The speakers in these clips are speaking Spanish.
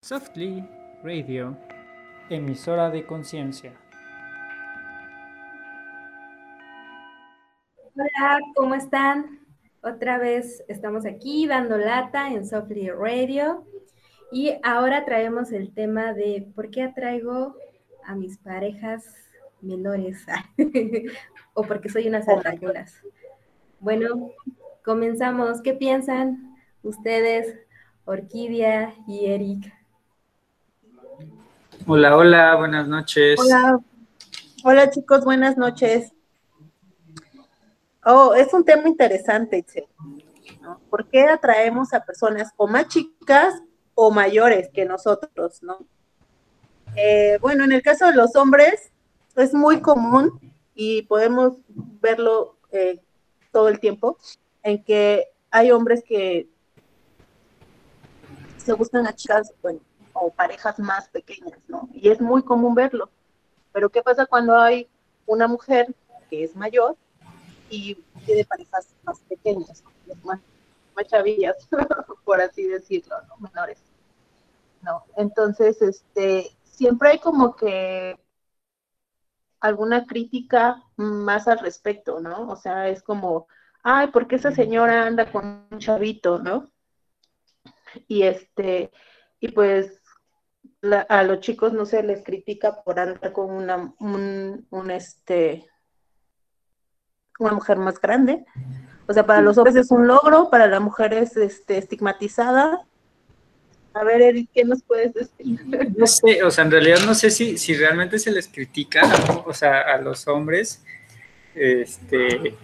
Softly Radio, emisora de conciencia. Hola, ¿cómo están? Otra vez estamos aquí dando lata en Softly Radio y ahora traemos el tema de por qué atraigo a mis parejas menores o porque soy unas altañuras. Bueno, comenzamos. ¿Qué piensan ustedes, Orquídea y Eric? Hola, hola, buenas noches. Hola, hola chicos, buenas noches. Oh, es un tema interesante, ¿no? ¿Por qué atraemos a personas o más chicas o mayores que nosotros, no? Eh, bueno, en el caso de los hombres es muy común y podemos verlo eh, todo el tiempo, en que hay hombres que se gustan a chicas, bueno, o parejas más pequeñas, ¿no? Y es muy común verlo. Pero ¿qué pasa cuando hay una mujer que es mayor y tiene parejas más pequeñas, más, chavillas, por así decirlo, ¿no? Menores. No, entonces, este, siempre hay como que alguna crítica más al respecto, ¿no? O sea, es como, ay, ¿por qué esa señora anda con un chavito, no? Y este, y pues a los chicos no se les critica por andar con una, un, este, una mujer más grande. O sea, para los hombres es un logro, para la mujer es este, estigmatizada. A ver, Eric, ¿qué nos puedes decir? No sé, o sea, en realidad no sé si, si realmente se les critica, o sea, a los hombres. Este,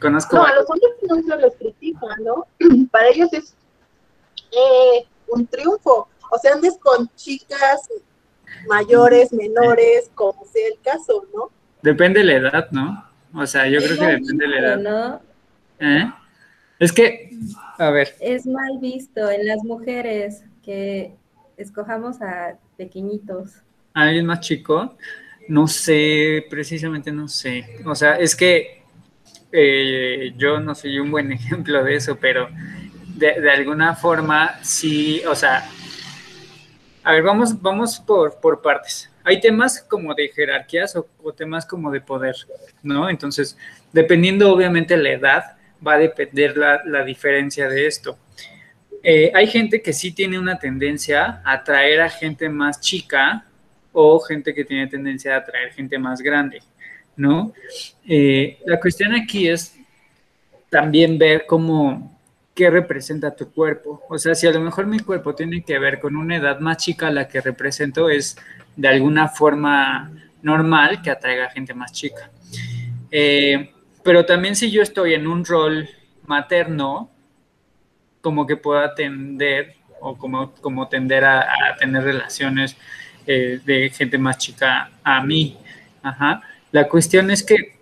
conozco. No, a los hombres no se les critica, ¿no? Para ellos es eh, un triunfo o sea, andes con chicas mayores, menores, como sea el caso, ¿no? Depende de la edad, ¿no? O sea, yo creo que depende de la edad. ¿no? ¿Eh? Es que, a ver. Es mal visto en las mujeres que escojamos a pequeñitos. ¿A alguien más chico? No sé, precisamente no sé. O sea, es que eh, yo no soy un buen ejemplo de eso, pero de, de alguna forma sí, o sea, a ver, vamos, vamos por, por partes. Hay temas como de jerarquías o, temas como de poder, ¿no? Entonces, dependiendo obviamente la edad, va a depender la, diferencia de esto. Eh, hay gente que sí tiene una tendencia a atraer a gente más chica o gente que tiene tendencia a atraer gente más grande, ¿no? Eh, la cuestión aquí es también ver cómo, qué representa tu cuerpo. O sea, si a lo mejor mi cuerpo tiene que ver con una edad más chica a la que represento, es de alguna forma normal que atraiga gente más chica. Eh, pero también si yo estoy en un rol materno, como que puedo atender o como, como tender a, tener relaciones eh, de gente más chica a mí. Ajá. La cuestión es que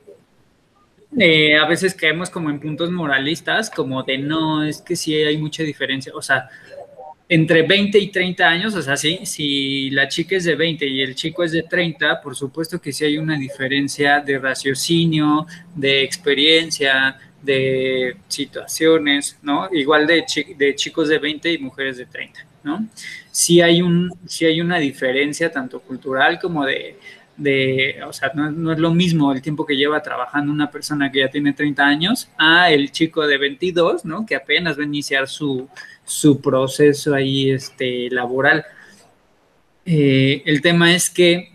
eh, a veces caemos como en puntos moralistas, como de no, es que sí hay mucha diferencia, o sea, entre 20 y 30 años, o sea, sí, si la chica es de 20 y el chico es de 30, por supuesto que sí hay una diferencia de raciocinio, de experiencia, de situaciones, ¿no? Igual de, de chicos de 20 y mujeres de 30, ¿no? Sí hay, un, sí hay una diferencia tanto cultural como de, de, o sea, no, es lo mismo el tiempo que lleva trabajando una persona que ya tiene 30 años a el chico de 22, ¿no? Que apenas va a iniciar su, proceso ahí este, laboral. Eh, el tema es que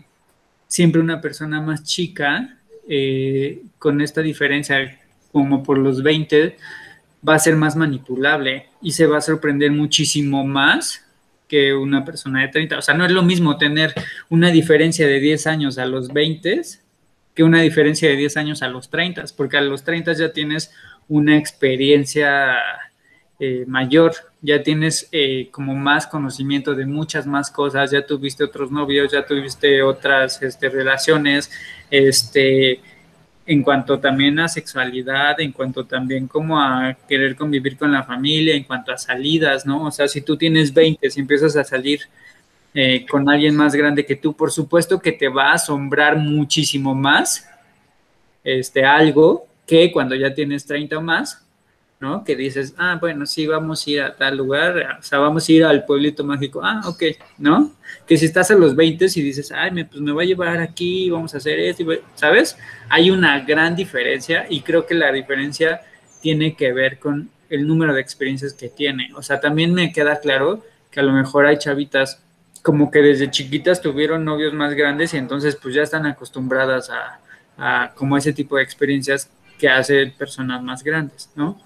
siempre una persona más chica, eh, con esta diferencia como por los 20, va a ser más manipulable y se va a sorprender muchísimo más que una persona de 30. O sea, no es lo mismo tener una diferencia de 10 años a los 20 que una diferencia de 10 años a los 30, porque a los 30 ya tienes una experiencia eh, mayor, ya tienes eh, como más conocimiento de muchas más cosas, ya tuviste otros novios, ya tuviste otras este, relaciones, este, en cuanto también a sexualidad, en cuanto también como a querer convivir con la familia, en cuanto a salidas, ¿no? O sea, si tú tienes 20, si empiezas a salir eh, con alguien más grande que tú, por supuesto que te va a asombrar muchísimo más este, algo que cuando ya tienes 30 o más, ¿no? Que dices, ah, bueno, sí, vamos a ir a tal lugar, o sea, vamos a ir al pueblito mágico, ah, ok, ¿no? Que si estás a los 20 y dices, ay, me, pues me voy a llevar aquí, vamos a hacer esto, ¿sabes? Hay una gran diferencia y creo que la diferencia tiene que ver con el número de experiencias que tiene. O sea, también me queda claro que a lo mejor hay chavitas como que desde chiquitas tuvieron novios más grandes y entonces pues ya están acostumbradas a, a como ese tipo de experiencias que hace personas más grandes, ¿no?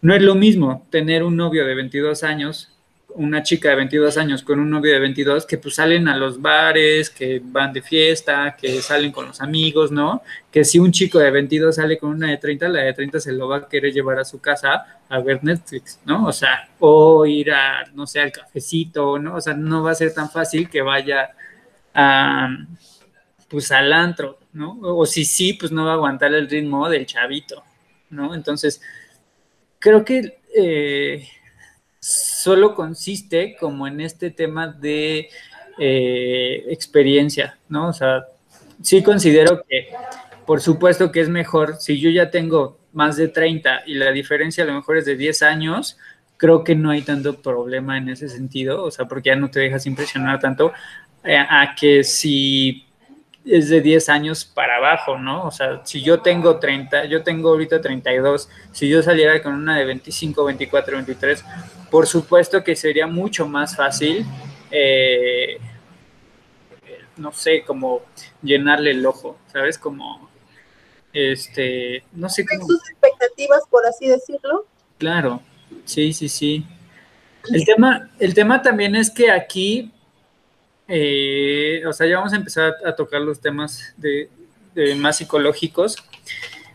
No es lo mismo tener un novio de 22 años, una chica de 22 años con un novio de 22 que pues salen a los bares, que van de fiesta, que salen con los amigos, ¿no? Que si un chico de 22 sale con una de 30, la de 30 se lo va a querer llevar a su casa a ver Netflix, ¿no? O sea, o ir a, no sé, al cafecito, ¿no? O sea, no va a ser tan fácil que vaya a, pues al antro, ¿no? O si sí, pues no va a aguantar el ritmo del chavito, ¿no? Entonces, creo que eh, solo consiste como en este tema de eh, experiencia, ¿no? O sea, sí considero que, por supuesto que es mejor, si yo ya tengo más de 30 y la diferencia a lo mejor es de 10 años, creo que no hay tanto problema en ese sentido, o sea, porque ya no te dejas impresionar tanto eh, a que si es de 10 años para abajo, ¿no? O sea, si yo tengo 30, yo tengo ahorita 32, si yo saliera con una de 25, 24, 23, por supuesto que sería mucho más fácil, eh, no sé, como llenarle el ojo, ¿sabes? Como, este, no sé cómo... sus expectativas, por así decirlo? Claro, sí, sí, sí. El tema, el tema también es que aquí eh, o sea, ya vamos a empezar a, tocar los temas de, más psicológicos.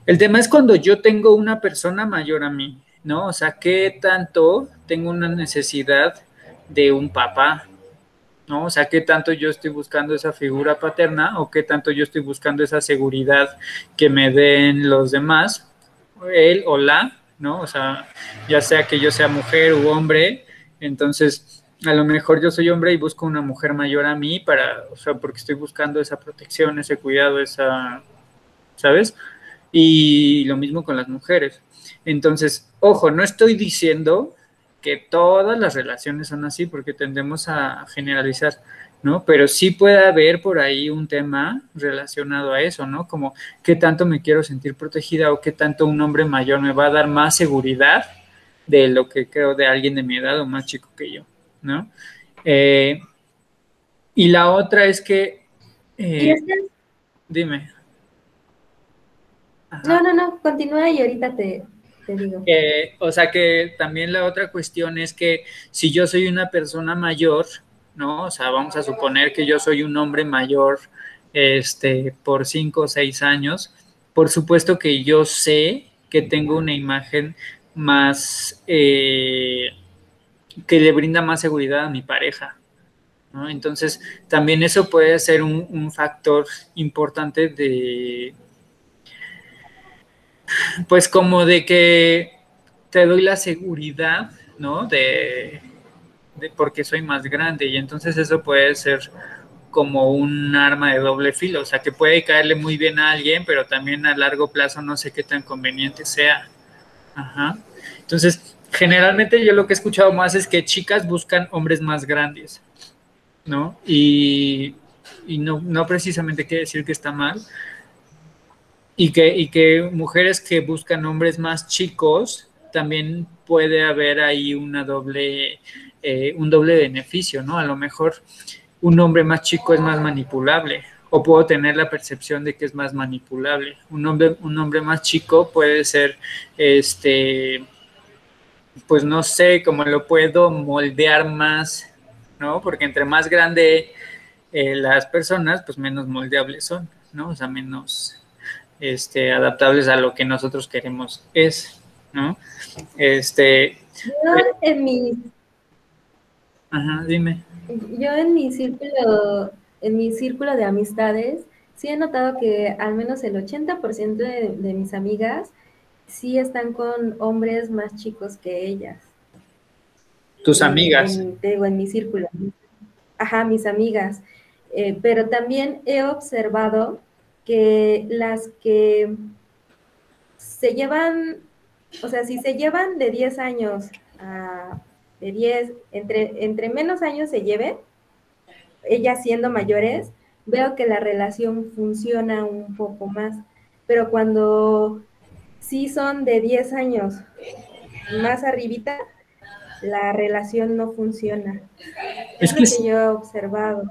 El tema es cuando yo tengo una persona mayor a mí, ¿no? O sea, ¿qué tanto tengo una necesidad de un papá? ¿No? O sea, ¿qué tanto yo estoy buscando esa figura paterna o qué tanto yo estoy buscando esa seguridad que me den los demás, él o la, ¿no? O sea, ya sea que yo sea mujer u hombre, entonces a lo mejor yo soy hombre y busco una mujer mayor a mí para, o sea, porque estoy buscando esa protección, ese cuidado, esa, ¿sabes? Y lo mismo con las mujeres. Entonces, ojo, no estoy diciendo que todas las relaciones son así porque tendemos a generalizar, ¿no? Pero sí puede haber por ahí un tema relacionado a eso, ¿no? Como qué tanto me quiero sentir protegida o qué tanto un hombre mayor me va a dar más seguridad de lo que creo de alguien de mi edad o más chico que yo. ¿No? Eh, y la otra es que... Eh, dime. No, no, no, continúa y ahorita te, digo. o sea que también la otra cuestión es que si yo soy una persona mayor, ¿no? O sea, vamos a suponer que yo soy un hombre mayor este, por cinco o seis años, por supuesto que yo sé que tengo una imagen más eh, que le brinda más seguridad a mi pareja. Entonces, también eso puede ser un, factor importante de, pues como de que te doy la seguridad, ¿no? De, de, porque soy más grande y entonces eso puede ser como un arma de doble filo, o sea, que puede caerle muy bien a alguien, pero también a largo plazo no sé qué tan conveniente sea. Ajá. Entonces, generalmente yo lo que he escuchado más es que chicas buscan hombres más grandes, ¿no? Y, no, no, precisamente quiere decir que está mal. Y que, y que mujeres que buscan hombres más chicos, también puede haber ahí una doble, eh, un doble beneficio, ¿no? A lo mejor un hombre más chico es más manipulable, o puedo tener la percepción de que es más manipulable. Un hombre, un hombre más chico puede ser este pues no sé cómo lo puedo moldear más, ¿no? Porque entre más grande eh, las personas, pues menos moldeables son, ¿no? O sea, menos este, adaptables a lo que nosotros queremos es, ¿no? Este. Yo en mi. Ajá, dime. Yo en mi círculo, en mi círculo de amistades, sí he notado que al menos el 80% de, de mis amigas sí están con hombres más chicos que ellas. ¿Tus amigas? digo, en mi círculo. Ajá, mis amigas. Eh, pero también he observado que las que se llevan o sea, si se llevan de 10 años a de 10, entre, entre menos años se lleven, ellas siendo mayores, veo que la relación funciona un poco más. Pero cuando sí son de 10 años más arribita, la relación no funciona. Es, lo que, yo he observado.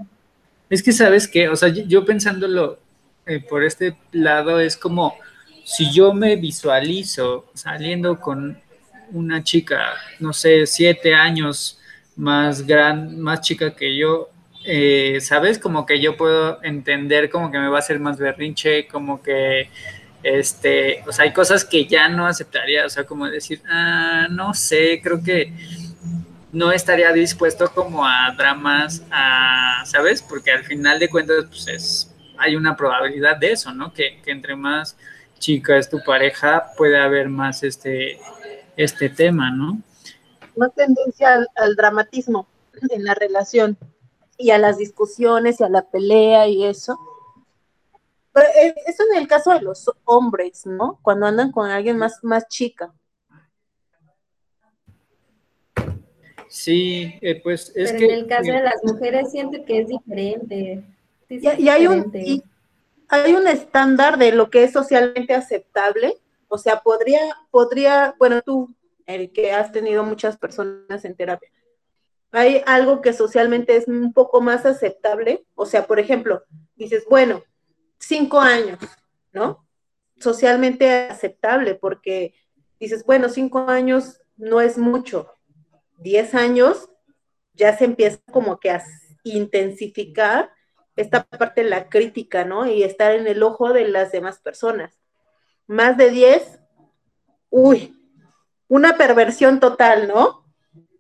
Es que sabes que, o sea, yo pensándolo eh, por este lado es como si yo me visualizo saliendo con una chica, no sé, siete años más gran, más chica que yo, eh, ¿sabes? Como que yo puedo entender como que me va a hacer más berrinche, como que, este, o sea, hay cosas que ya no aceptaría, o sea, como decir, ah, no sé, creo que no estaría dispuesto como a dramas, a, ¿sabes? Porque al final de cuentas, pues es, hay una probabilidad de eso, ¿no? Que, que entre más chica es tu pareja, puede haber más este, este tema, ¿no? Más tendencia al, dramatismo en la relación y a las discusiones y a la pelea y eso. Pero eh, eso en el caso de los hombres, ¿no? Cuando andan con alguien más, más chica. Sí, eh, pues es que... En el caso de las mujeres siento que es diferente. y, hay un, hay un estándar de lo que es socialmente aceptable o sea, podría, podría, bueno, tú, el que has tenido muchas personas en terapia, hay algo que socialmente es un poco más aceptable. O sea, por ejemplo, dices, bueno, cinco años, ¿no? Socialmente aceptable, porque dices, bueno, cinco años no es mucho. Diez años ya se empieza como que a intensificar esta parte de la crítica, ¿no? Y estar en el ojo de las demás personas más de 10, uy, una perversión total, ¿no?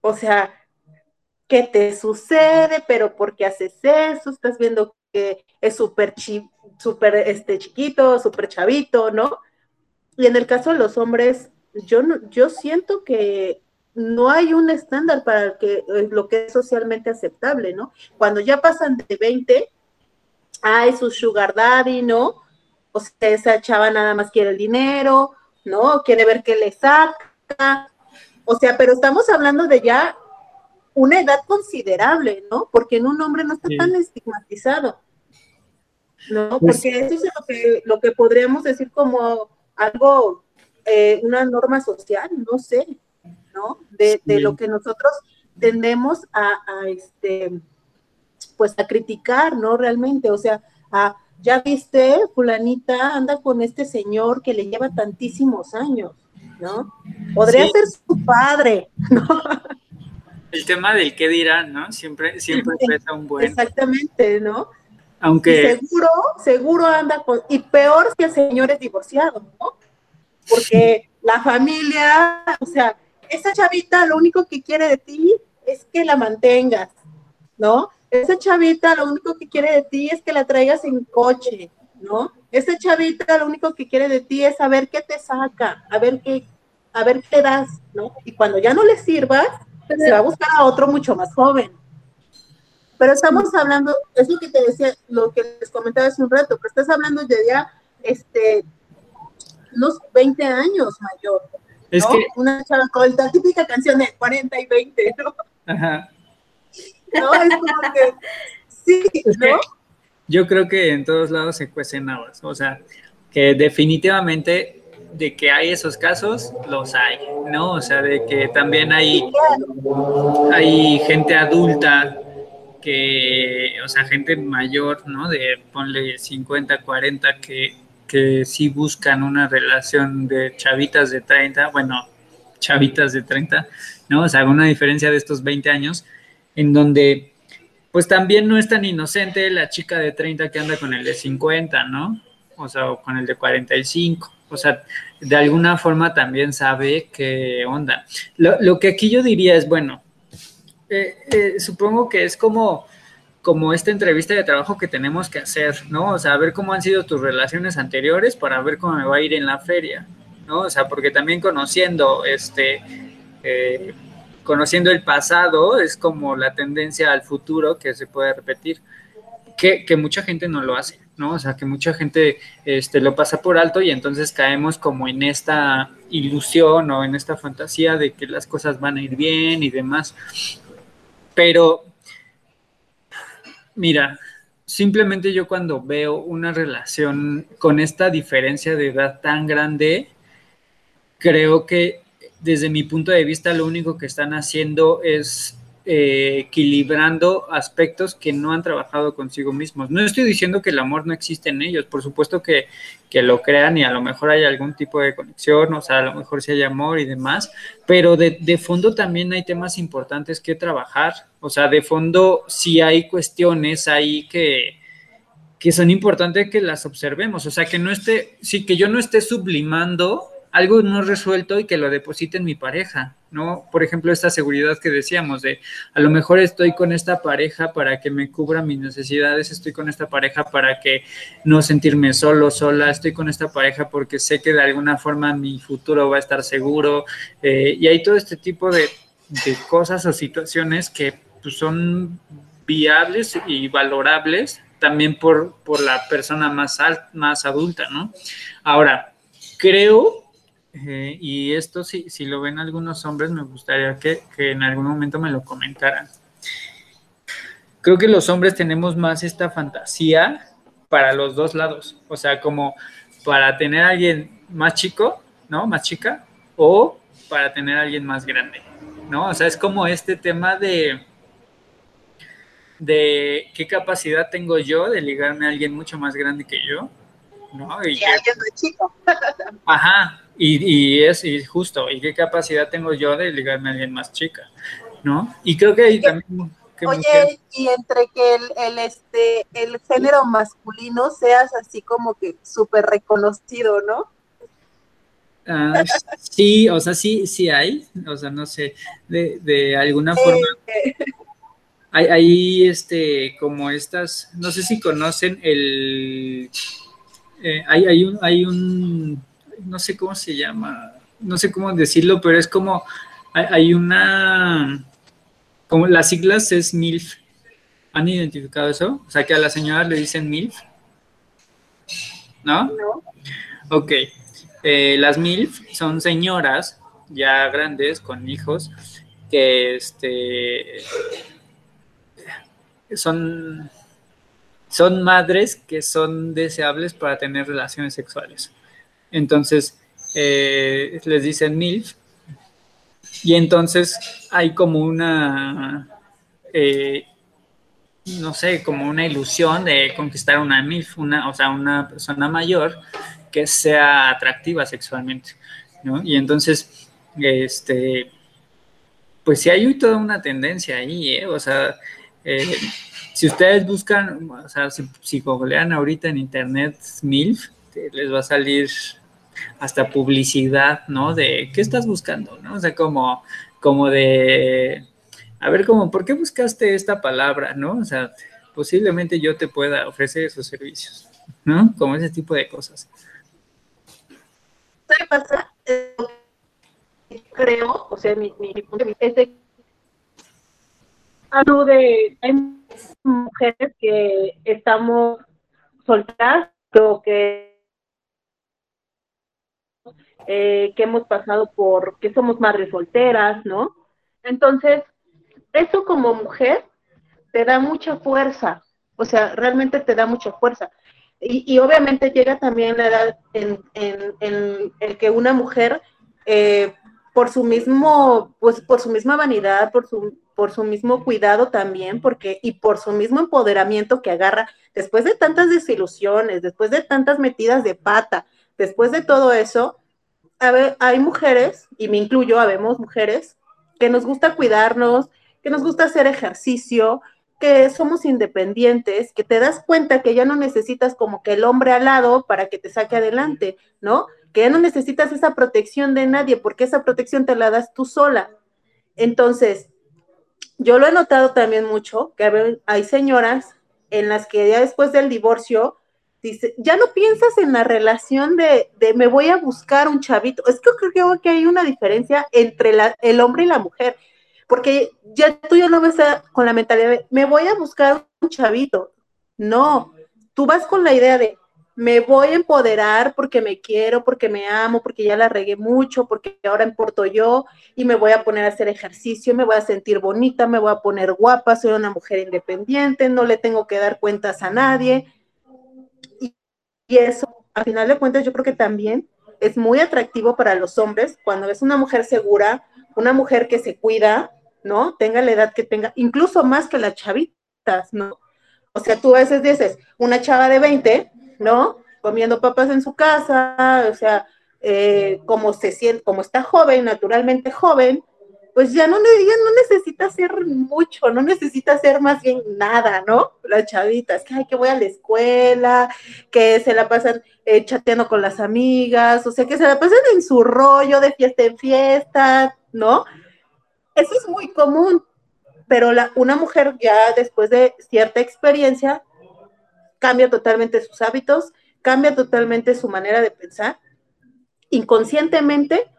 O sea, ¿qué te sucede? ¿Pero por qué haces eso? Estás viendo que es súper super, este, chiquito, súper chavito, ¿no? Y en el caso de los hombres, yo, yo siento que no hay un estándar para que, eh, lo que es socialmente aceptable, ¿no? Cuando ya pasan de 20, hay su sugar daddy, ¿no? o sea, esa chava nada más quiere el dinero, ¿no? Quiere ver qué le saca. O sea, pero estamos hablando de ya una edad considerable, ¿no? Porque en un hombre no está tan estigmatizado. ¿No? Pues Porque eso es lo que, lo que podríamos decir como algo, eh, una norma social, no sé, ¿no? De, lo que nosotros tendemos a, a, este, pues a criticar, ¿no? Realmente, o sea, a, ya viste, fulanita anda con este señor que le lleva tantísimos años, ¿no? Podría ser su padre, ¿no? El tema del qué dirán, ¿no? Siempre, siempre pesa un buen. Exactamente, ¿no? Aunque. seguro, seguro anda con. Y peor si el señor es divorciado, ¿no? Porque la familia, o sea, esa chavita lo único que quiere de ti es que la mantengas, ¿no? Esa chavita lo único que quiere de ti es que la traigas en coche, ¿no? Esa chavita lo único que quiere de ti es saber qué te saca, a ver qué, a ver qué das, ¿no? Y cuando ya no le sirvas, se va a buscar a otro mucho más joven. Pero estamos hablando, es lo que te decía, lo que les comentaba hace un rato, que estás hablando de ya, este, unos 20 años mayor. Es que... Una chava con la típica canción de 40 y 20, ¿no? Ajá. ¿no? Es como que, sí, ¿no? yo creo que en todos lados se cuecen habas, o sea, que definitivamente de que hay esos casos, los hay, ¿no? O sea, de que también hay, hay gente adulta que, o sea, gente mayor, ¿no? De ponle 50, 40, que, que sí buscan una relación de chavitas de 30, bueno, chavitas de 30, ¿no? O sea, una diferencia de estos 20 años, en donde pues también no es tan inocente la chica de 30 que anda con el de 50, ¿no? O sea, o con el de 45. O sea, de alguna forma también sabe qué onda. Lo, que aquí yo diría es, bueno, eh, eh, supongo que es como, como esta entrevista de trabajo que tenemos que hacer, ¿no? O sea, ver cómo han sido tus relaciones anteriores para ver cómo me va a ir en la feria, ¿no? O sea, porque también conociendo este... Eh, conociendo el pasado es como la tendencia al futuro que se puede repetir, que, mucha gente no lo hace, ¿no? O sea, que mucha gente este, lo pasa por alto y entonces caemos como en esta ilusión o en esta fantasía de que las cosas van a ir bien y demás. Pero, mira, simplemente yo cuando veo una relación con esta diferencia de edad tan grande, creo que desde mi punto de vista lo único que están haciendo es eh, equilibrando aspectos que no han trabajado consigo mismos. No estoy diciendo que el amor no existe en ellos, por supuesto que, lo crean y a lo mejor hay algún tipo de conexión, o sea, a lo mejor sí hay amor y demás, pero de, de fondo también hay temas importantes que trabajar, o sea, de fondo sí hay cuestiones ahí que, que son importantes que las observemos, o sea, que no esté, sí, que yo no esté sublimando algo no resuelto y que lo deposite en mi pareja, ¿no? Por ejemplo, esta seguridad que decíamos de a lo mejor estoy con esta pareja para que me cubra mis necesidades, estoy con esta pareja para que no sentirme solo, sola, estoy con esta pareja porque sé que de alguna forma mi futuro va a estar seguro eh, y hay todo este tipo de, cosas o situaciones que pues, son viables y valorables también por, por la persona más, más adulta, ¿no? Ahora, creo eh, y esto, si, si lo ven algunos hombres, me gustaría que, en algún momento me lo comentaran. Creo que los hombres tenemos más esta fantasía para los dos lados. O sea, como para tener a alguien más chico, ¿no? Más chica, o para tener a alguien más grande, ¿no? O sea, es como este tema de, de qué capacidad tengo yo de ligarme a alguien mucho más grande que yo, ¿no? Y, alguien más chico. Ajá, y, es justo, ¿y qué capacidad tengo yo de ligarme a alguien más chica? ¿No? Y creo que ahí también... Oye, y entre que el, este, el género masculino seas así como que súper reconocido, ¿no? Ah, sí, o sea, sí, sí hay, o sea, no sé, de, de alguna forma hay, hay, este, como estas, no sé si conocen el, eh, hay, hay, un, hay un no sé cómo se llama, no sé cómo decirlo, pero es como, hay, una, como las siglas es MILF. ¿Han identificado eso? O sea, que a la señora le dicen MILF. ¿No? No. Ok. Eh, las MILF son señoras ya grandes con hijos que este son son madres que son deseables para tener relaciones sexuales. Entonces, eh, les dicen MILF. Y entonces hay como una, eh, no sé, como una ilusión de conquistar una MILF, una, o sea, una persona mayor que sea atractiva sexualmente, ¿no? Y entonces, este, pues sí hay toda una tendencia ahí, ¿eh? O sea, eh, si ustedes buscan, o sea, si, si googlean ahorita en internet MILF, les va a salir hasta publicidad, ¿no? De qué estás buscando, ¿no? O sea, como, como de, a ver, como, ¿por qué buscaste esta palabra, ¿no? O sea, posiblemente yo te pueda ofrecer esos servicios, ¿no? Como ese tipo de cosas. ¿Qué pasa? Eh, creo, o sea, mi, mi punto de vista es de de hay mujeres que estamos soltadas o que eh, que hemos pasado por, que somos madres solteras, ¿no? Entonces, eso como mujer te da mucha fuerza, o sea, realmente te da mucha fuerza. Y, obviamente llega también la edad en, el que una mujer, eh, por su mismo, pues por su misma vanidad, por su, por su mismo cuidado también, porque, y por su mismo empoderamiento que agarra, después de tantas desilusiones, después de tantas metidas de pata, después de todo eso, hay mujeres, y me incluyo, habemos mujeres, que nos gusta cuidarnos, que nos gusta hacer ejercicio, que somos independientes, que te das cuenta que ya no necesitas como que el hombre al lado para que te saque adelante, ¿no? Que ya no necesitas esa protección de nadie, porque esa protección te la das tú sola. Entonces, yo lo he notado también mucho, que hay señoras en las que ya después del divorcio dice, ya no piensas en la relación de, me voy a buscar un chavito. Es que creo que hay una diferencia entre el hombre y la mujer, porque ya tú ya no ves con la mentalidad de, me voy a buscar un chavito. No, tú vas con la idea de, me voy a empoderar porque me quiero, porque me amo, porque ya la regué mucho, porque ahora importo yo y me voy a poner a hacer ejercicio, me voy a sentir bonita, me voy a poner guapa, soy una mujer independiente, no le tengo que dar cuentas a nadie. Y, eso, a final de cuentas, yo creo que también es muy atractivo para los hombres cuando es una mujer segura, una mujer que se cuida, ¿no? Tenga la edad que tenga, incluso más que las chavitas, ¿no? O sea, tú a veces dices, una chava de 20, ¿no? Comiendo papas en su casa, o sea, eh, como se siente, como está joven, naturalmente joven, pues ya no, ya no necesita hacer mucho, no necesita hacer más bien nada, ¿no? Las chavitas, que, ay, que voy a la escuela, que se la pasan eh, chateando con las amigas, o sea, que se la pasan en su rollo de fiesta en fiesta, ¿no? Eso es muy común, pero una mujer ya después de cierta experiencia cambia totalmente sus hábitos, cambia totalmente su manera de pensar. Inconscientemente,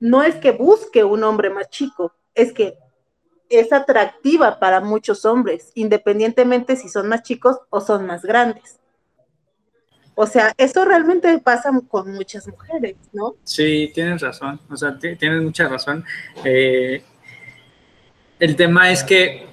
no es que busque un hombre más chico, es que es atractiva para muchos hombres, independientemente si son más chicos o son más grandes. O sea, eso realmente pasa con muchas mujeres, ¿no? Sí, tienes razón, o sea, tienes mucha razón. Eh, el tema es que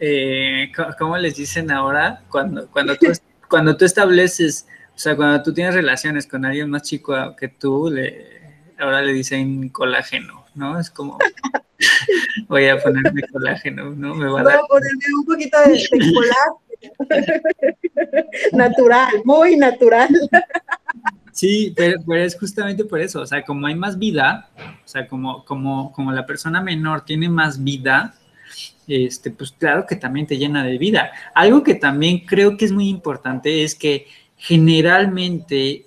eh, ¿cómo les dicen ahora? Cuando, cuando, tú, cuando tú estableces, o sea, cuando tú tienes relaciones con alguien más chico que tú, le, ahora le dicen colágeno, ¿no? Es como, voy a ponerme colágeno, ¿no? Me va a, dar... ponerme un poquito de, colágeno. natural, muy natural. Sí, pero, pero, es justamente por eso, o sea, como hay más vida, o sea, como, como, como la persona menor tiene más vida, este, pues claro que también te llena de vida. Algo que también creo que es muy importante es que generalmente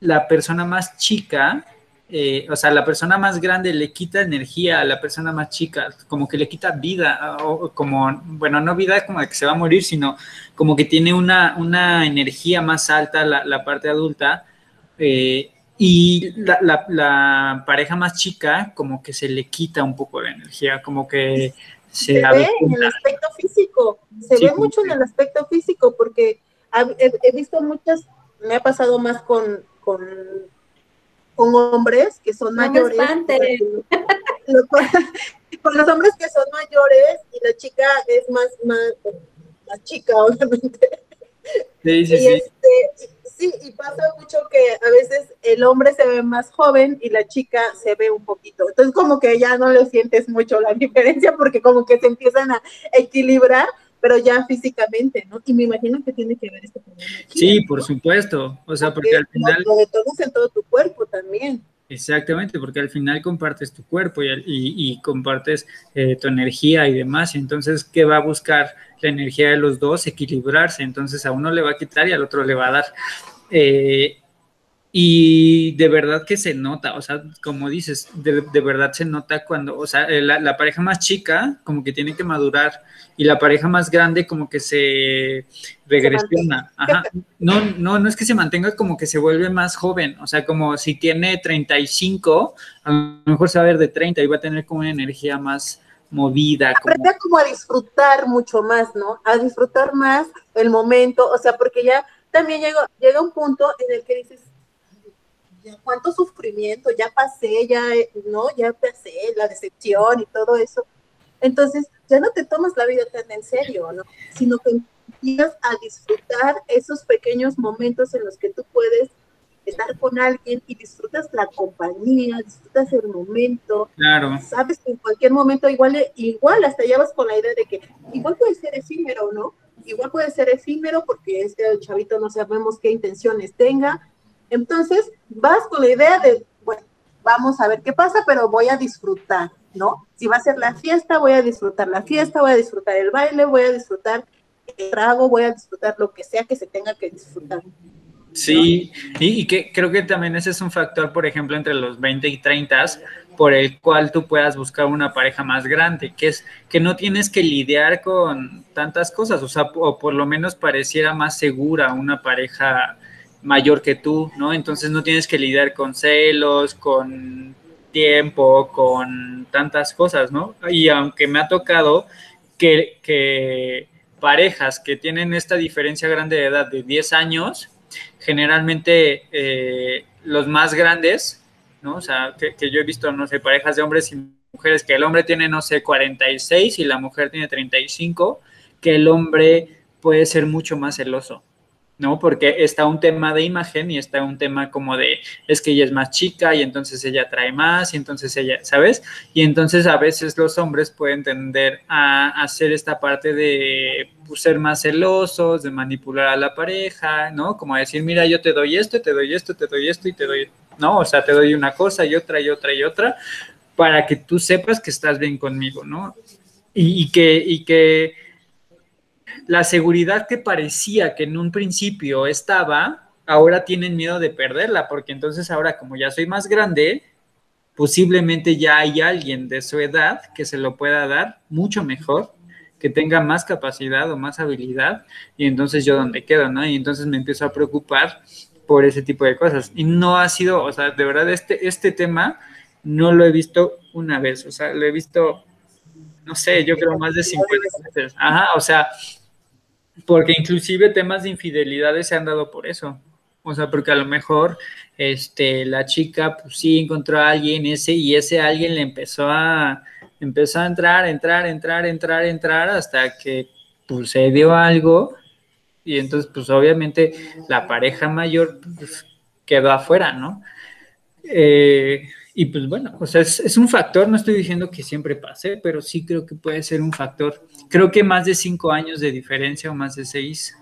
la persona más chica, eh, o sea, la persona más grande le quita energía a la persona más chica, como que le quita vida, o como, bueno, no vida como de que se va a morir, sino como que tiene una, una energía más alta la, parte adulta. Eh, y la, la, pareja más chica como que se le quita un poco de energía, como que se, ve en el aspecto físico, se ve mucho en el aspecto físico, porque he, visto muchas, me ha pasado más con, con, con hombres que son mayores. con los hombres que son mayores y la chica es más, más, más chica, obviamente. Sí, sí, y Este, Sí, y pasa mucho que a veces el hombre se ve más joven y la chica se ve un poquito. Entonces como que ya no le sientes mucho la diferencia porque como que se empiezan a equilibrar, pero ya físicamente, ¿no? Y me imagino que tiene que ver este problema. sí, por supuesto. O sea, porque, al final... Lo de todo es en todo tu cuerpo también. Exactamente, porque al final compartes tu cuerpo y, y, compartes eh, tu energía y demás. Y entonces, ¿qué va a buscar la energía de los dos? Equilibrarse. Entonces, a uno le va a quitar y al otro le va a dar. Eh, y de verdad que se nota, o sea, como dices, de, verdad se nota cuando, o sea, eh, la, pareja más chica como que tiene que madurar y la pareja más grande como que se regresiona. Ajá. No, no, no es que se mantenga como que se vuelve más joven, o sea, como si tiene 35, a lo mejor se va a ver de 30 y va a tener como una energía más movida. Aprende como... como a disfrutar mucho más, ¿no? A disfrutar más el momento, o sea, porque ya también llega, llega un punto en el que dices, ya cuánto sufrimiento, ya pasé, ya, ¿no? Ya pasé la decepción y todo eso. Entonces, ya no te tomas la vida tan en serio, ¿no? Sino que empiezas a disfrutar esos pequeños momentos en los que tú puedes estar con alguien y disfrutas la compañía, disfrutas el momento. Claro. Sabes que en cualquier momento igual, igual hasta ya vas con la idea de que igual puede ser efímero, ¿no? igual puede ser efímero porque este chavito no sabemos qué intenciones tenga. Entonces, vas con la idea de, bueno, vamos a ver qué pasa, pero voy a disfrutar, ¿no? Si va a ser la fiesta, voy a disfrutar la fiesta, voy a disfrutar el baile, voy a disfrutar el trago, voy a disfrutar lo que sea que se tenga que disfrutar. Sí, y, que creo que también ese es un factor, por ejemplo, entre los 20 y 30, por el cual tú puedas buscar una pareja más grande, que es que no tienes que lidiar con tantas cosas, o sea, o por lo menos pareciera más segura una pareja mayor que tú, ¿no? Entonces no tienes que lidiar con celos, con tiempo, con tantas cosas, ¿no? Y aunque me ha tocado que, parejas que tienen esta diferencia grande de edad de 10 años, generalmente eh, los más grandes, ¿no? O sea, que, que, yo he visto, no sé, parejas de hombres y mujeres, que el hombre tiene, no sé, 46 y la mujer tiene 35, que el hombre puede ser mucho más celoso. ¿No? Porque está un tema de imagen y está un tema como de, es que ella es más chica y entonces ella trae más y entonces ella, ¿sabes? Y entonces a veces los hombres pueden tender a hacer esta parte de pues, ser más celosos, de manipular a la pareja, ¿no? Como decir, mira, yo te doy esto, te doy esto, te doy esto y te doy, ¿no? O sea, te doy una cosa y otra y otra y otra para que tú sepas que estás bien conmigo, ¿no? Y, que, y que la seguridad que parecía que en un principio estaba, ahora tienen miedo de perderla, porque entonces ahora como ya soy más grande, posiblemente ya hay alguien de su edad que se lo pueda dar mucho mejor, que tenga más capacidad o más habilidad, y entonces yo dónde quedo, ¿no? Y entonces me empiezo a preocupar por ese tipo de cosas. Y no ha sido, o sea, de verdad, este, este tema no lo he visto una vez, o sea, lo he visto, no sé, yo creo más de 50 veces. Ajá, o sea, porque inclusive temas de infidelidades se han dado por eso. O sea, porque a lo mejor este, la chica pues sí encontró a alguien ese y ese alguien le empezó a, empezó a entrar, entrar, entrar, entrar, entrar hasta que pues se dio algo y entonces pues obviamente la pareja mayor pues, quedó afuera, ¿no? Eh, y pues bueno, o sea, es, un factor, no estoy diciendo que siempre pase, pero sí creo que puede ser un factor. Creo que más de cinco años de diferencia o más de seis,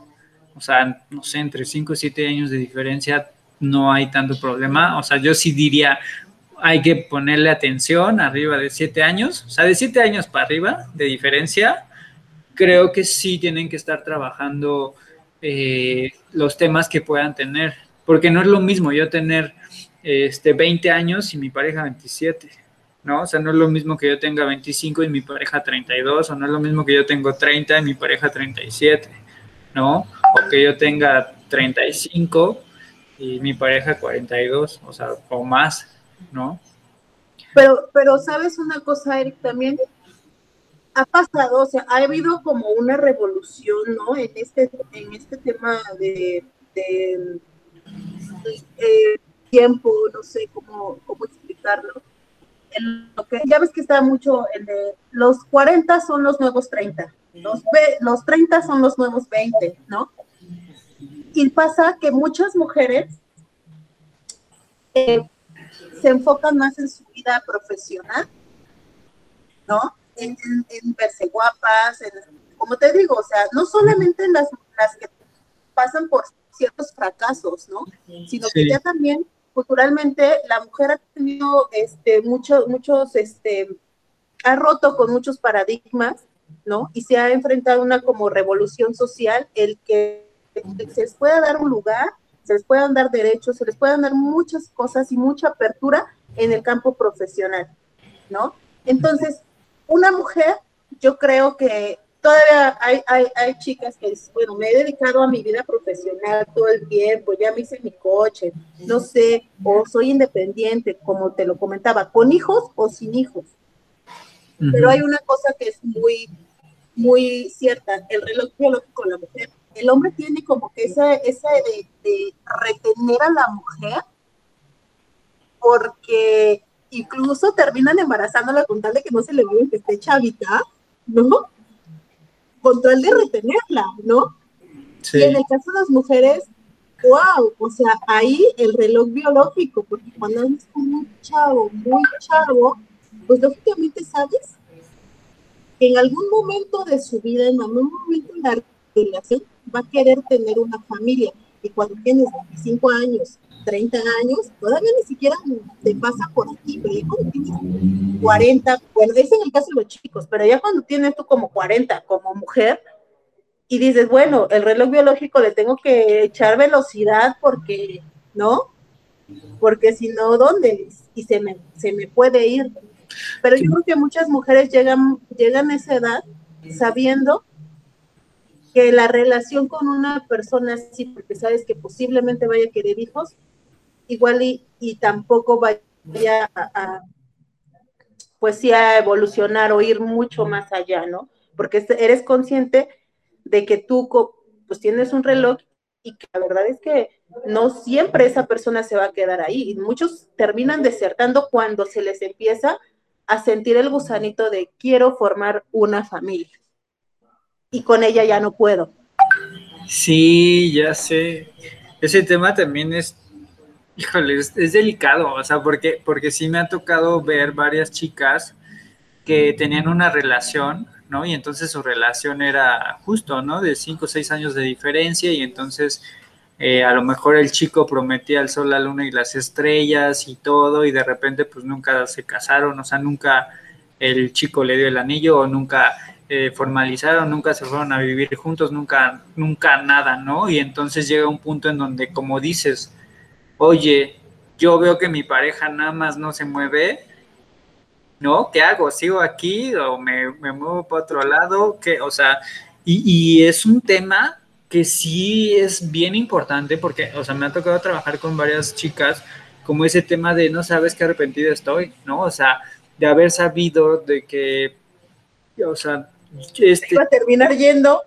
o sea, no sé, entre cinco y siete años de diferencia no hay tanto problema. O sea, yo sí diría, hay que ponerle atención arriba de siete años, o sea, de siete años para arriba de diferencia, creo que sí tienen que estar trabajando eh, los temas que puedan tener, porque no es lo mismo yo tener este, 20 años y mi pareja 27, ¿no? O sea, no es lo mismo que yo tenga 25 y mi pareja 32, o no es lo mismo que yo tengo 30 y mi pareja 37, ¿no? O que yo tenga 35 y mi pareja 42, o sea, o más, ¿no? Pero, pero sabes una cosa, Eric, también ha pasado, o sea, ha habido como una revolución, ¿no? En este, en este tema de, de, eh, tiempo, no sé cómo, cómo explicarlo. lo que, ya ves que está mucho de los 40 son los nuevos 30, los, los 30 son los nuevos 20, ¿no? Y pasa que muchas mujeres eh, se enfocan más en su vida profesional, ¿no? En, verse guapas, como te digo, o sea, no solamente las, las que pasan por ciertos fracasos, ¿no? Sino que ya también culturalmente la mujer ha tenido este, muchos, muchos, este, ha roto con muchos paradigmas, ¿no? Y se ha enfrentado a una como revolución social, el que se les pueda dar un lugar, se les puedan dar derechos, se les puedan dar muchas cosas y mucha apertura en el campo profesional, ¿no? Entonces, una mujer, yo creo que todavía hay, hay, hay chicas que dicen, bueno, me he dedicado a mi vida profesional todo el tiempo, ya me hice mi coche, no sé, o soy independiente, como te lo comentaba, con hijos o sin hijos. Pero hay una cosa que es muy, muy cierta, el reloj biológico de la mujer. El hombre tiene como que esa, esa de, de retener a la mujer porque incluso terminan embarazándola con tal de que no se le vea que esté chavita, ¿no? Control de retenerla, ¿no? Y en el caso de las mujeres, wow, o sea, ahí el reloj biológico, porque cuando es un chavo, muy chavo, pues lógicamente sabes que en algún momento de su vida, en algún momento de la relación, va a querer tener una familia. Y cuando tienes 25 años, 30 años, todavía ni siquiera te pasa por aquí, pero ya cuando tienes 40, bueno, es en el caso de los chicos, pero ya cuando tienes tú como 40 como mujer y dices, bueno, el reloj biológico le tengo que echar velocidad porque, ¿no? Porque si no, ¿dónde? Y se me, se me puede ir. Pero yo creo que muchas mujeres llegan, llegan a esa edad sabiendo que la relación con una persona así, porque sabes que posiblemente vaya a querer hijos, igual y, y tampoco vaya a, pues sí a evolucionar o ir mucho más allá, ¿no? Porque eres consciente de que tú pues tienes un reloj y que la verdad es que no siempre esa persona se va a quedar ahí. Y muchos terminan desertando cuando se les empieza a sentir el gusanito de quiero formar una familia. Y con ella ya no puedo. Sí, ya sé. Ese tema también es, híjole, es, delicado, o sea, porque, porque sí me ha tocado ver varias chicas que tenían una relación, ¿no? Y entonces su relación era justo, ¿no? De cinco o seis años de diferencia y entonces eh, a lo mejor el chico prometía el sol, la luna y las estrellas y todo, y de repente pues nunca se casaron, o sea, nunca el chico le dio el anillo o nunca formalizaron, nunca se fueron a vivir juntos, nunca, nunca nada, ¿no? Y entonces llega un punto en donde, como dices, oye, yo veo que mi pareja nada más no se mueve, ¿no? ¿Qué hago? ¿Sigo aquí o me, muevo para otro lado? ¿Qué? O sea, y, y es un tema que sí es bien importante porque, o sea, me ha tocado trabajar con varias chicas como ese tema de no sabes qué arrepentida estoy, ¿no? O sea, de haber sabido de que, o sea, este... Iba a terminar yendo.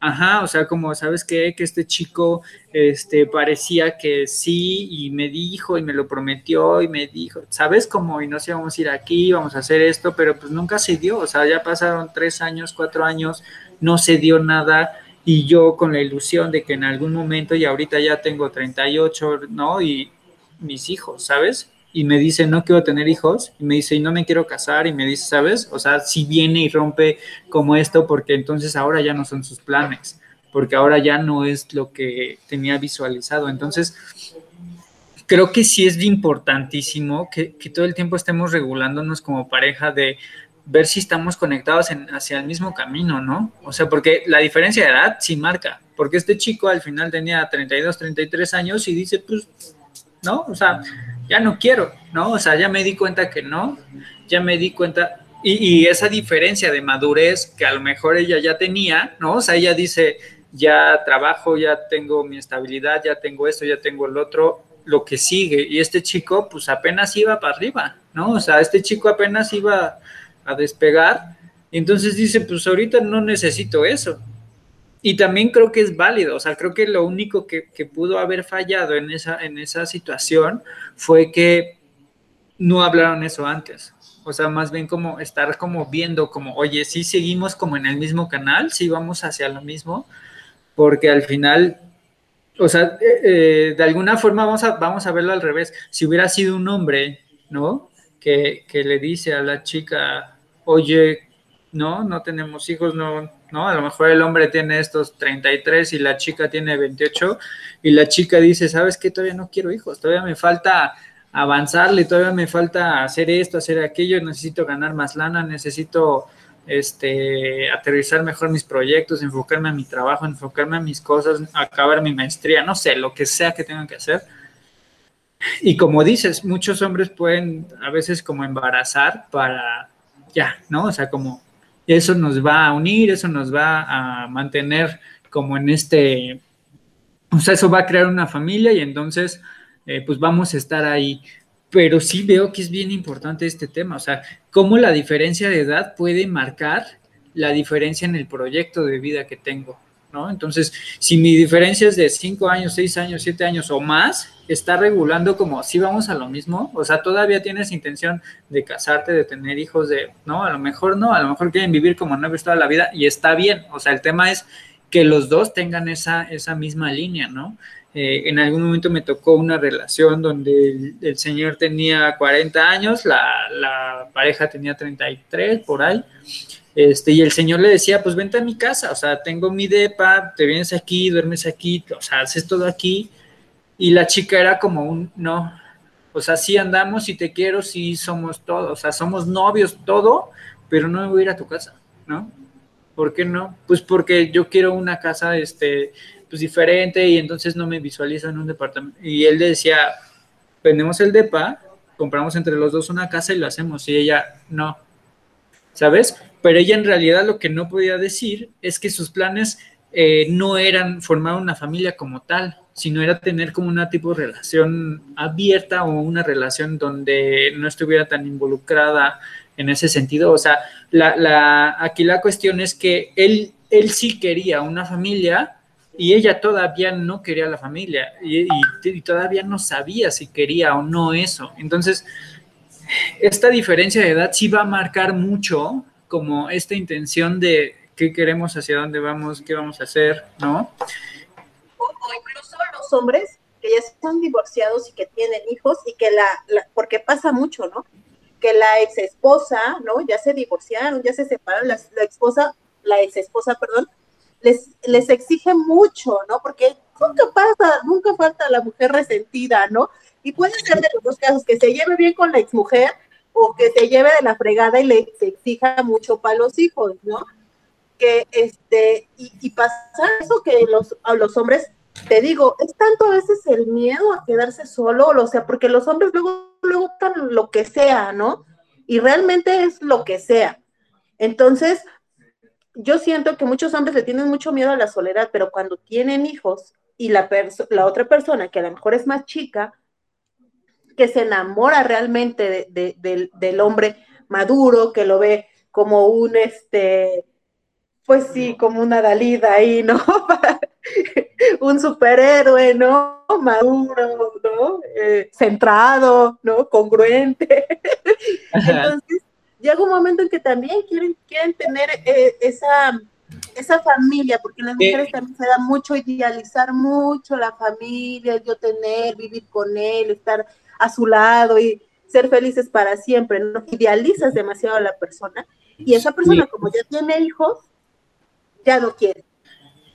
Ajá, o sea, como, ¿sabes qué? Que este chico, este, parecía que sí y me dijo y me lo prometió y me dijo, ¿sabes? Como, y no sé, vamos a ir aquí, vamos a hacer esto, pero pues nunca se dio, o sea, ya pasaron tres años, cuatro años, no se dio nada y yo con la ilusión de que en algún momento, y ahorita ya tengo 38, ¿no? Y mis hijos, ¿sabes? Y me dice, no quiero tener hijos, y me dice, y no me quiero casar, y me dice, ¿sabes? O sea, si viene y rompe como esto, porque entonces ahora ya no son sus planes, porque ahora ya no es lo que tenía visualizado. Entonces, creo que sí es importantísimo que, que todo el tiempo estemos regulándonos como pareja de ver si estamos conectados hacia el mismo camino, ¿no? O sea, porque la diferencia de edad sí marca, porque este chico al final tenía 32, 33 años y dice, pues, no, o sea, ya no quiero, ¿no? O sea, ya me di cuenta que no, ya me di cuenta, y, esa diferencia de madurez que a lo mejor ella ya tenía, ¿no? O sea, ella dice, ya trabajo, ya tengo mi estabilidad, ya tengo esto, ya tengo el otro, lo que sigue, y este chico, pues apenas iba para arriba, ¿no? O sea, este chico apenas iba a despegar. entonces dice, pues ahorita no necesito eso. Y también creo que es válido, o sea, creo que lo único que, pudo haber fallado en esa, en esa situación fue que no hablaron eso antes. O sea, más bien como estar como viendo como, oye, si seguimos como en el mismo canal, si vamos hacia lo mismo, porque al final, o sea, eh, eh, de alguna forma vamos a, vamos a verlo al revés. Si hubiera sido un hombre, ¿no? Que, que le dice a la chica, oye, no, no tenemos hijos, no, no, a lo mejor el hombre tiene estos 33 y la chica tiene 28 y la chica dice, ¿sabes qué? Todavía no quiero hijos, todavía me falta avanzarle, todavía me falta hacer esto, hacer aquello, necesito ganar más lana, necesito este, aterrizar mejor mis proyectos, enfocarme en mi trabajo, enfocarme en mis cosas, acabar mi maestría, no sé, lo que sea que tengan que hacer. Y como dices, muchos hombres pueden a veces como embarazar para ya, ¿no? O sea, como eso nos va a unir, eso nos va a mantener como en este, o sea, eso va a crear una familia y entonces, eh, pues vamos a estar ahí. Pero sí veo que es bien importante este tema, o sea, cómo la diferencia de edad puede marcar la diferencia en el proyecto de vida que tengo. ¿No? Entonces, si mi diferencia es de 5 años, 6 años, 7 años o más, está regulando como si vamos a lo mismo, o sea, todavía tienes intención de casarte, de tener hijos, de, no, a lo mejor no, a lo mejor quieren vivir como novios toda la vida y está bien, o sea, el tema es que los dos tengan esa, esa misma línea, ¿no? Eh, en algún momento me tocó una relación donde el, señor tenía 40 años, la pareja tenía 33 por ahí, este, y el señor le decía, pues vente a mi casa, o sea, tengo mi depa, te vienes aquí, duermes aquí, o sea, haces todo aquí. Y la chica era como un, no, o sea, sí andamos, y te quiero, sí somos todos, o sea, somos novios, todo, pero no me voy a ir a tu casa, ¿no? ¿Por qué no? Pues porque yo quiero una casa, este, pues diferente y entonces no me visualizo en un departamento. Y él le decía, vendemos el depa, compramos entre los dos una casa y lo hacemos. Y ella, no, ¿sabes? Pero ella en realidad lo que no podía decir es que sus planes eh, no eran formar una familia como tal, sino era tener como una tipo de relación abierta o una relación donde no estuviera tan involucrada en ese sentido. O sea, la, aquí la cuestión es que él, él sí quería una familia y ella todavía no quería la familia y, y, todavía no sabía si quería o no eso. Entonces, esta diferencia de edad sí va a marcar mucho como esta intención de qué queremos, hacia dónde vamos, qué vamos a hacer, ¿no? O, incluso los hombres que ya están divorciados y que tienen hijos y que la, porque pasa mucho, ¿no? Que la ex esposa, ¿no? Ya se divorciaron, ya se separaron, la, la esposa, la ex esposa, perdón, les, les exige mucho, ¿no? Porque nunca pasa, nunca falta la mujer resentida, ¿no? Y puede ser de los dos casos, que se lleve bien con la exmujer o que se lleve de la fregada y le exija mucho para los hijos, ¿no? Que este, y, y pasa eso que los, a los hombres, te digo, es tanto a veces el miedo a quedarse solo, o sea, porque los hombres luego, luego buscan lo que sea, ¿no? Y realmente es lo que sea. Entonces, yo siento que muchos hombres le tienen mucho miedo a la soledad, pero cuando tienen hijos y la, la otra persona, que a lo mejor es más chica, que se enamora realmente del hombre maduro, que lo ve como un, este, pues sí, como una Dalida ahí, ¿no? un superhéroe, ¿no? Maduro, ¿no? Eh, centrado, ¿no? Congruente. Entonces, llega un momento en que también quieren, quieren tener eh, esa, esa familia, porque las mujeres también se da mucho idealizar mucho la familia, yo tener, vivir con él, estar a su lado y ser felices para siempre, no idealizas demasiado a la persona y esa persona como ya tiene hijos, ya no quiere.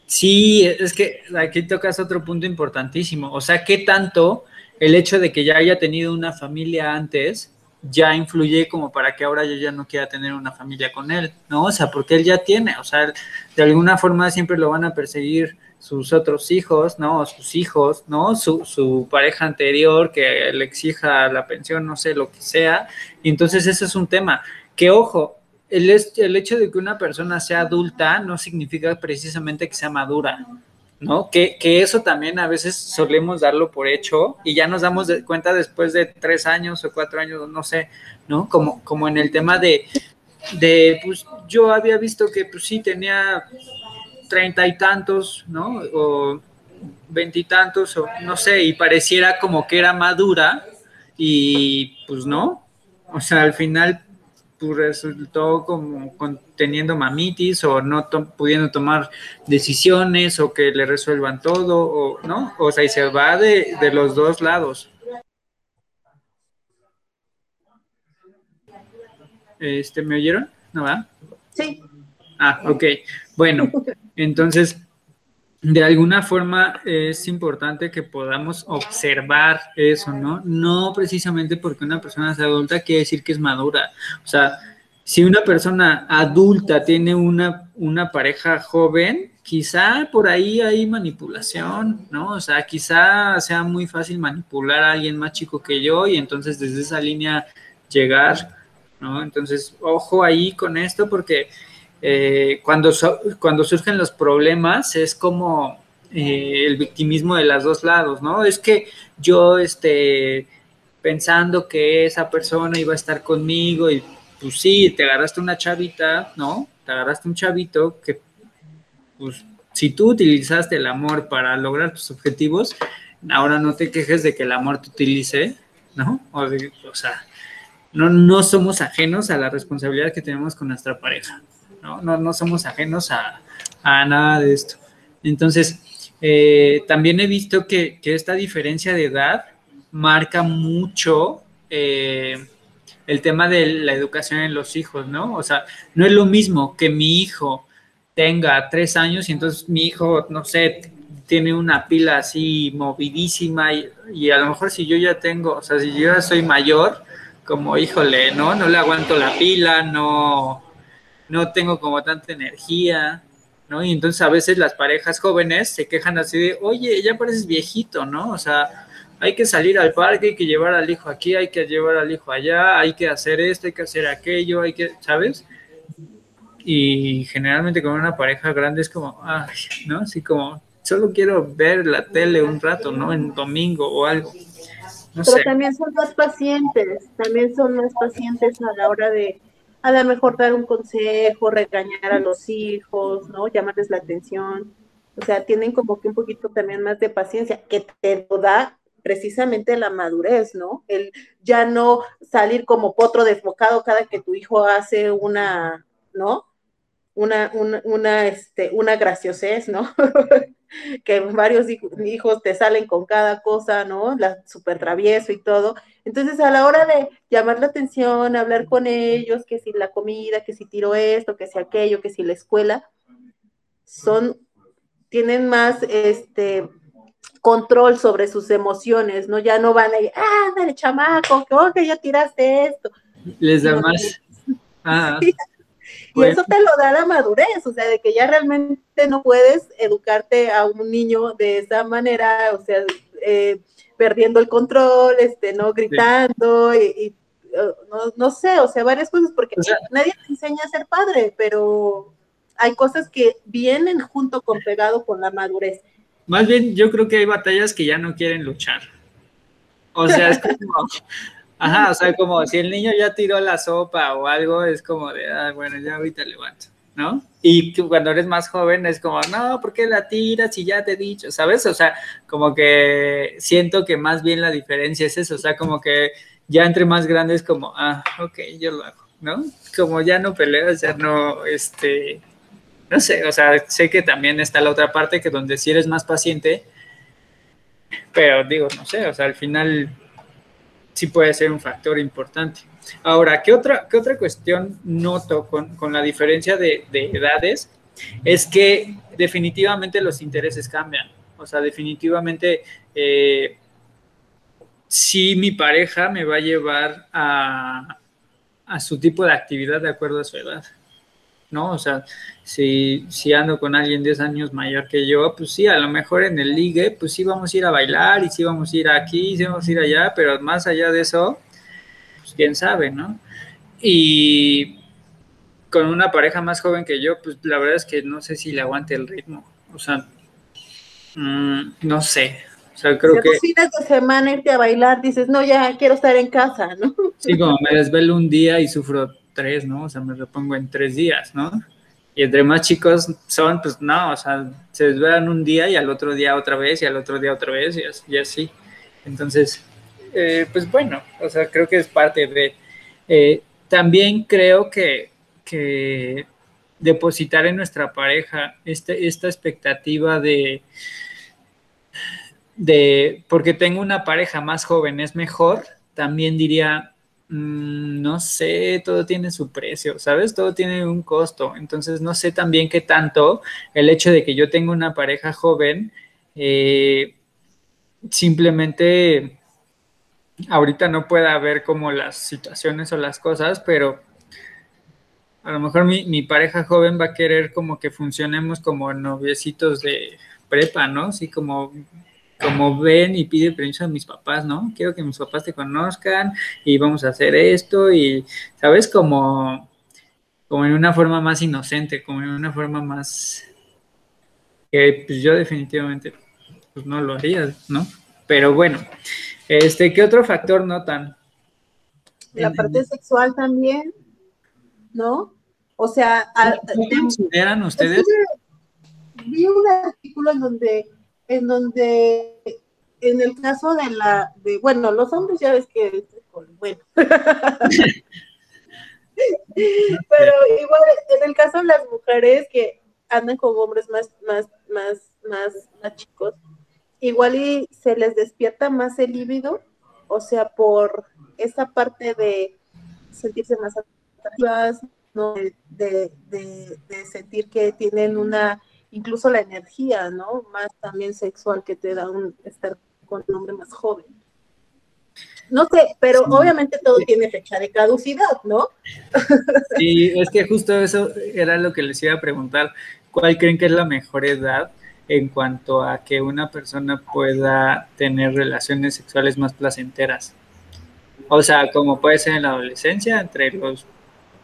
Sí, es que aquí tocas otro punto importantísimo, o sea, ¿qué tanto el hecho de que ya haya tenido una familia antes ya influye como para que ahora yo ya no quiera tener una familia con él, ¿no? O sea, porque él ya tiene, o sea, de alguna forma siempre lo van a perseguir sus otros hijos, ¿no? Sus hijos, ¿no? Su, su, pareja anterior que le exija la pensión, no sé, lo que sea. Y entonces ese es un tema. Que ojo, el, el hecho de que una persona sea adulta no significa precisamente que sea madura, ¿no? Que, que, eso también a veces solemos darlo por hecho y ya nos damos cuenta después de tres años o cuatro años, no sé, ¿no? Como, como en el tema de, de, pues yo había visto que pues sí tenía treinta y tantos, ¿no? O veintitantos, o no sé, y pareciera como que era madura y pues no, o sea, al final pues, resultó como teniendo mamitis o no pudiendo tomar decisiones o que le resuelvan todo, o no, o sea, y se va de, de los dos lados. Este, ¿Me oyeron? ¿No va? Sí. Ah, ok. Bueno, entonces, de alguna forma es importante que podamos observar eso, ¿no? No precisamente porque una persona sea adulta quiere decir que es madura. O sea, si una persona adulta tiene una, una pareja joven, quizá por ahí hay manipulación, ¿no? O sea, quizá sea muy fácil manipular a alguien más chico que yo y entonces desde esa línea llegar, ¿no? Entonces, ojo ahí con esto porque eh, cuando, cuando surgen los problemas es como eh, el victimismo de los dos lados, ¿no? Es que yo, este, pensando que esa persona iba a estar conmigo y pues sí, te agarraste una chavita, ¿no? Te agarraste un chavito que, pues, si tú utilizaste el amor para lograr tus objetivos, ahora no te quejes de que el amor te utilice, ¿no? O, o sea, no, no somos ajenos a la responsabilidad que tenemos con nuestra pareja. ¿No? No, somos ajenos a, nada de esto. Entonces, eh, también he visto que, esta diferencia de edad marca mucho eh, el tema de la educación en los hijos, ¿no? O sea, no es lo mismo que mi hijo tenga tres años y entonces mi hijo, no sé, tiene una pila así movidísima y, y, a lo mejor si yo ya tengo, o sea, si yo ya soy mayor, como híjole, ¿no? No le aguanto la pila, no, no tengo como tanta energía, ¿no? Y entonces a veces las parejas jóvenes se quejan así de, oye, ya pareces viejito, ¿no? O sea, hay que salir al parque, hay que llevar al hijo aquí, hay que llevar al hijo allá, hay que hacer esto, hay que hacer aquello, hay que, ¿sabes? Y generalmente con una pareja grande es como, ay, ¿no? Así como, solo quiero ver la tele un rato, ¿no? En domingo o algo. No Pero también son más pacientes, también son más pacientes a la hora de a lo mejor dar un consejo, regañar a los hijos, ¿no? Llamarles la atención. O sea, tienen como que un poquito también más de paciencia, que te lo da precisamente la madurez, ¿no? El ya no salir como potro desbocado cada que tu hijo hace una, ¿no? Una, una, una, este, una graciosez, ¿no? que varios hijos te salen con cada cosa, ¿no? La súper travieso y todo. Entonces, a la hora de llamar la atención, hablar con ellos, que si la comida, que si tiro esto, que si aquello, que si la escuela, son, tienen más, este, control sobre sus emociones, ¿no? Ya no van a ir, ah, dale, chamaco, que oh, ya tiraste esto. Les da más. Ah. Y eso te lo da la madurez, o sea, de que ya realmente no puedes educarte a un niño de esa manera, o sea, eh, perdiendo el control, este, no gritando, y, no, sé, o sea, varias cosas, porque nadie te enseña a ser padre, pero hay cosas que vienen junto con pegado con la madurez. Más bien, yo creo que hay batallas que ya no quieren luchar. O sea, es como, Ajá, o sea, como si el niño ya tiró la sopa o algo, es como de, ah, bueno, ya ahorita levanto, ¿no? Y cuando eres más joven es como, no, ¿por qué la tiras y ya te he dicho? ¿Sabes? O sea, como que siento que más bien la diferencia es eso, o sea, como que ya entre más grandes como, ah, ok, yo lo hago, ¿no? Como ya no peleas, ya no, este, no sé, o sea, sé que también está la otra parte que donde si eres más paciente, pero digo, no sé, o sea, al final sí puede ser un factor importante. Ahora, ¿qué otra, qué otra cuestión noto con, la diferencia de, edades? Es que definitivamente los intereses cambian. O sea, definitivamente eh, si mi pareja me va a llevar a, a su tipo de actividad de acuerdo a su edad. ¿No? O sea, si, si ando con alguien 10 años mayor que yo, pues sí, a lo mejor en el ligue, pues sí vamos a ir a bailar y sí vamos a ir aquí, sí vamos a ir allá, pero más allá de eso, pues quién sabe, ¿no? Y con una pareja más joven que yo, pues la verdad es que no sé si le aguante el ritmo, o sea, mm, no sé. O sea, creo que... fines de semana irte a bailar, dices, no, ya quiero estar en casa, ¿no? Sí, como me desvelo un día y sufro tres, ¿no? O sea, me repongo en tres días, ¿no? Y entre más chicos son, pues no, o sea, se desvelan un día y al otro día otra vez y al otro día otra vez y así. Entonces, eh, pues bueno, o sea, creo que es parte de... Eh, también creo que, que depositar en nuestra pareja este, esta expectativa de, de, porque tengo una pareja más joven, es mejor, también diría, Mm, no sé, todo tiene su precio, ¿sabes? Todo tiene un costo. Entonces, no sé también qué tanto el hecho de que yo tenga una pareja joven, eh, simplemente ahorita no pueda ver como las situaciones o las cosas, pero a lo mejor mi, mi pareja joven va a querer como que funcionemos como noviecitos de prepa, ¿no? Así como como ven y pide permiso a mis papás, ¿no? Quiero que mis papás te conozcan y vamos a hacer esto y, ¿sabes? Como, como en una forma más inocente, como en una forma más que pues yo definitivamente pues no lo haría, ¿no? Pero bueno, este, ¿qué otro factor notan? La parte sexual también, ¿no? O sea, ¿qué consideran ustedes? Vi un artículo en donde en donde en el caso de la, de, bueno, los hombres ya ves que, bueno, pero igual en el caso de las mujeres que andan con hombres más, más, más, más, más chicos, igual y se les despierta más el líbido, o sea, por esa parte de sentirse más atractivas, ¿no? de, de sentir que tienen una incluso la energía, ¿no? Más también sexual que te da un estar con un hombre más joven. No sé, pero obviamente todo tiene fecha de caducidad, ¿no? Sí, es que justo eso era lo que les iba a preguntar. ¿Cuál creen que es la mejor edad en cuanto a que una persona pueda tener relaciones sexuales más placenteras? O sea, como puede ser en la adolescencia, entre los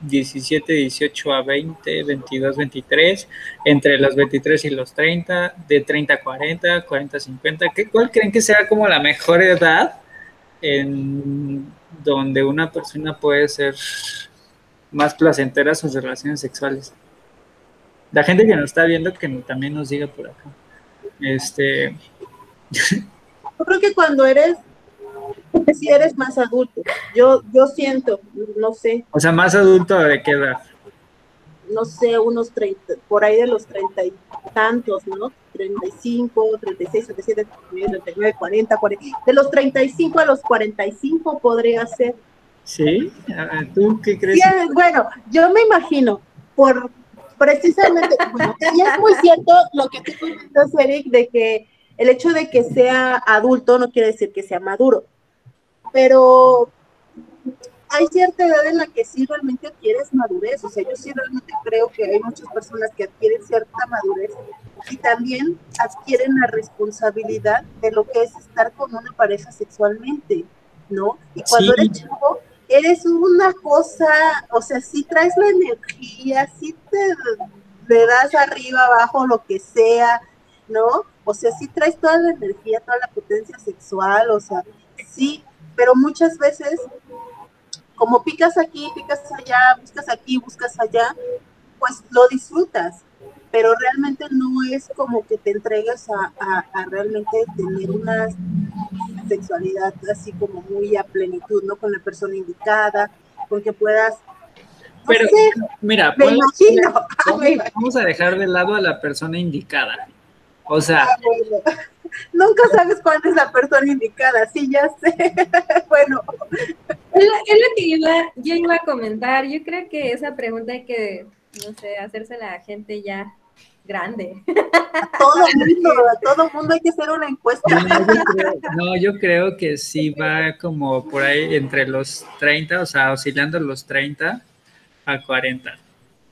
17, 18 a 20, 22, 23, entre los 23 y los 30, de 30 a 40, 40 a 50. ¿Qué, ¿Cuál creen que sea como la mejor edad en donde una persona puede ser más placenteras sus relaciones sexuales. La gente que nos está viendo, que también nos diga por acá. Este. Yo creo que cuando eres, si eres más adulto, yo, yo siento, no sé. O sea, más adulto de qué edad? No sé, unos 30, por ahí de los treinta y tantos, ¿no? 35, 36, 37, 39, 40, 40. De los 35 a los 45 podría ser. ¿Sí? ¿Tú qué crees? bueno, yo me imagino, por precisamente, bueno, y es muy cierto lo que tú comentas, Eric, de que el hecho de que sea adulto no quiere decir que sea maduro, pero hay cierta edad en la que sí realmente adquieres madurez, o sea, yo sí realmente creo que hay muchas personas que adquieren cierta madurez y también adquieren la responsabilidad de lo que es estar con una pareja sexualmente, ¿no? Y cuando eres chico, eres una cosa, o sea, si traes la energía, si te le das arriba, abajo, lo que sea, ¿no? O sea, sí traes toda la energía, toda la potencia sexual, o sea, sí, pero muchas veces, como picas aquí, picas allá, buscas aquí, buscas allá, pues lo disfrutas, pero realmente no es como que te entregues a, realmente tener una sexualidad así como muy a plenitud, ¿no? Con la persona indicada, con que puedas pero, mira, vamos a dejar de lado a la persona indicada. O sea, ah, nunca sabes cuál es la persona indicada, sí, ya sé. bueno. Es lo, que iba, yo iba a comentar. Yo creo que esa pregunta hay que, no sé, hacérsela a gente ya grande. A todo mundo, a todo mundo hay que hacer una encuesta. No yo, creo, que sí va como por ahí entre los 30, o sea, oscilando los 30 a 40.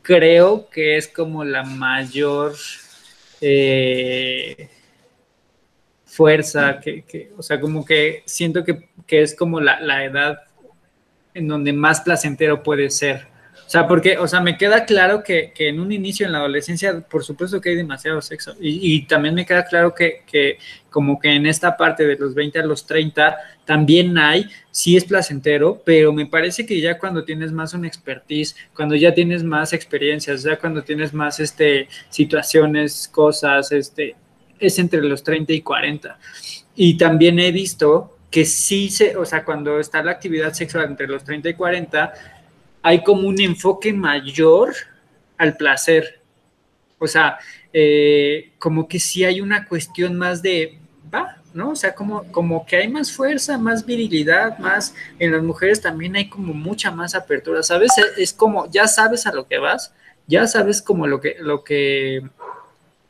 Creo que es como la mayor eh, fuerza, que, o sea, como que siento que, es como la, la, edad en donde más placentero puede ser. O sea, porque, o sea, me queda claro que, en un inicio en la adolescencia, por supuesto que hay demasiado sexo. Y, también me queda claro que, que, como que en esta parte de los 20 a los 30 también hay, sí es placentero, pero me parece que ya cuando tienes más una expertise, cuando ya tienes más experiencias, ya cuando tienes más este, situaciones, cosas, este, es entre los 30 y 40. Y también he visto que sí se, o sea, cuando está la actividad sexual entre los 30 y 40, hay como un enfoque mayor al placer. O sea, eh, como que sí hay una cuestión más de, va, ¿no? O sea, como, como que hay más fuerza, más virilidad, más, en las mujeres también hay como mucha más apertura, ¿sabes? Es como, ya sabes a lo que vas, ya sabes como lo que, lo que,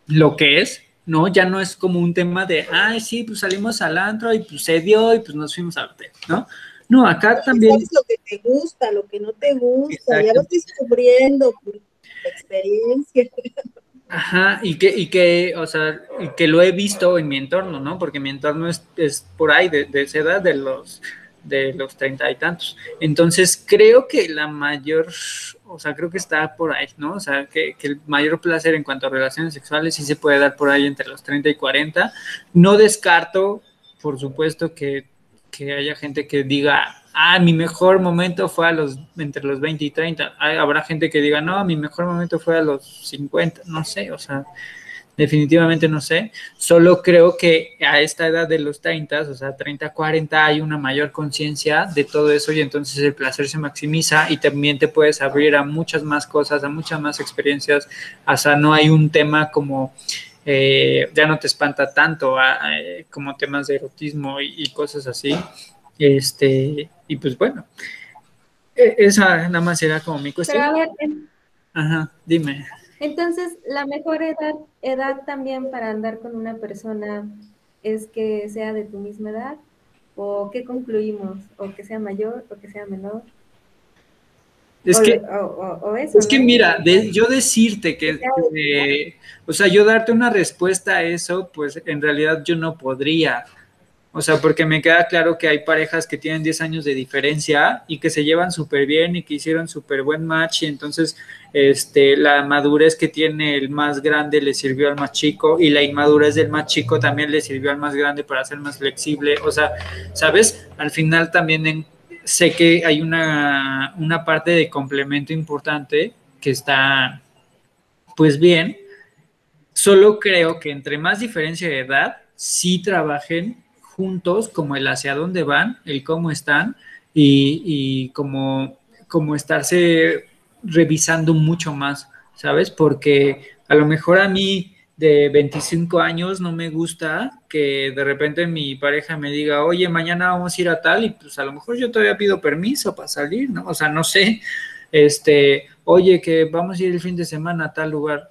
lo que es, ¿no? Ya no es como un tema de, ay, sí, pues salimos al antro y pues se dio y pues nos fuimos a hotel, ¿no? No, acá también. Lo que te gusta, lo que no te gusta, ya lo estoy descubriendo por experiencia. Ajá, y que, y que, o sea, y que lo he visto en mi entorno, ¿no? Porque mi entorno es, es por ahí, de, de, esa edad, de los de los treinta y tantos. Entonces, creo que la mayor, o sea, creo que está por ahí, ¿no? O sea, que, que, el mayor placer en cuanto a relaciones sexuales sí se puede dar por ahí entre los 30 y 40. No descarto, por supuesto, que, que haya gente que diga, ah, mi mejor momento fue a los, entre los 20 y 30. habrá gente que diga, no, mi mejor momento fue a los 50, no sé, o sea, definitivamente no sé. Solo creo que a esta edad de los 30, o sea, 30, 40, hay una mayor conciencia de todo eso y entonces el placer se maximiza y también te puedes abrir a muchas más cosas, a muchas más experiencias. O sea, no hay un tema como... Eh, ya no te espanta tanto eh, como temas de erotismo y cosas así. Este, y pues bueno, e, esa nada más era como mi cuestión. Ajá, dime. Entonces, la mejor edad, edad también para andar con una persona es que sea de tu misma edad, o qué concluimos, o que sea mayor, o que sea menor. Es que, es que mira, yo decirte que, o sea, yo darte una respuesta a eso, pues en realidad yo no podría, o sea, porque me queda claro que hay parejas que tienen 10 años de diferencia y que se llevan súper bien y que hicieron súper buen match y entonces este, la madurez que tiene el más grande le sirvió al más chico y la inmadurez del más chico también le sirvió al más grande para ser más flexible. O sea, ¿sabes? Al final también sé que hay una, una parte de complemento importante que está pues bien, solo creo que entre más diferencia de edad, sí trabajen juntos como el hacia dónde van, el cómo están y, y como, como estarse revisando mucho más, ¿sabes? Porque a lo mejor a mí de 25 años no me gusta que de repente mi pareja me diga, oye, mañana vamos a ir a tal y pues a lo mejor yo todavía pido permiso para salir, ¿no? O sea, no sé, este, oye, que vamos a ir el fin de semana a tal lugar.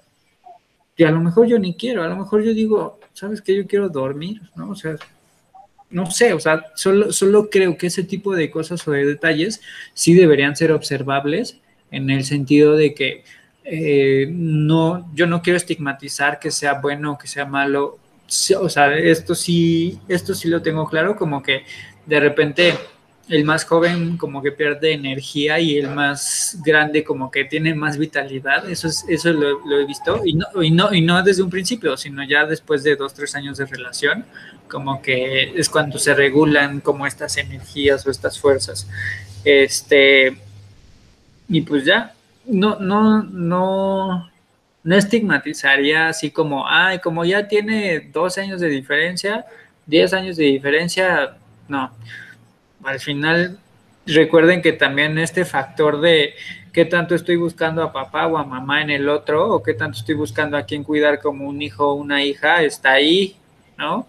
Y a lo mejor yo ni quiero, a lo mejor yo digo, ¿sabes qué? Yo quiero dormir, ¿no? O sea, no sé, o sea, solo, solo creo que ese tipo de cosas o de detalles sí deberían ser observables en el sentido de que eh, no, yo no quiero estigmatizar que sea bueno o que sea malo. O sea, esto sí, esto sí lo tengo claro, como que de repente el más joven como que pierde energía y el más grande como que tiene más vitalidad. Eso es, eso lo, he visto. Y no, y no, y no desde un principio, sino ya después de dos, tres años de relación, como que es cuando se regulan como estas energías o estas fuerzas. Este, y pues ya, no, no, no, no estigmatizaría así como, ay, como ya tiene dos años de diferencia, diez años de diferencia, no. Al final, recuerden que también este factor de qué tanto estoy buscando a papá o a mamá en el otro, o qué tanto estoy buscando a quien cuidar como un hijo o una hija, está ahí, ¿no?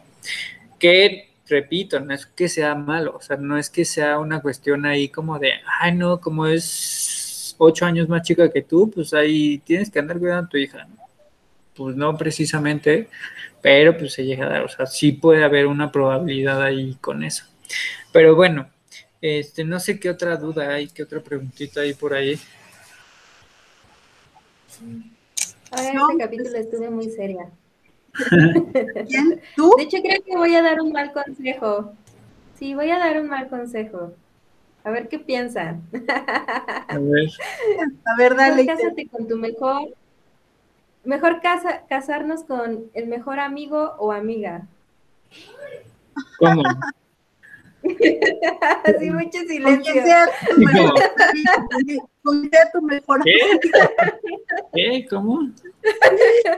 Que repito, no es que sea malo, o sea, no es que sea una cuestión ahí como de, ay, no, como es ocho años más chica que tú, pues ahí tienes que andar cuidando a tu hija. Pues no precisamente, pero pues se llega a dar, o sea, sí puede haber una probabilidad ahí con eso. Pero bueno, este, no sé qué otra duda hay, qué otra preguntita hay por ahí. Ahora este capítulo estuve muy seria. ¿Quién? ¿Tú? De hecho, creo que voy a dar un mal consejo. Sí, voy a dar un mal consejo. A ver qué piensan. A ver. A ver, dale. Cásate con tu mejor. Mejor casa, casarnos con el mejor amigo o amiga. ¿Cómo? Así mucho silencio. Con que sea tu mejor amigo. ¿Qué? ¿Cómo?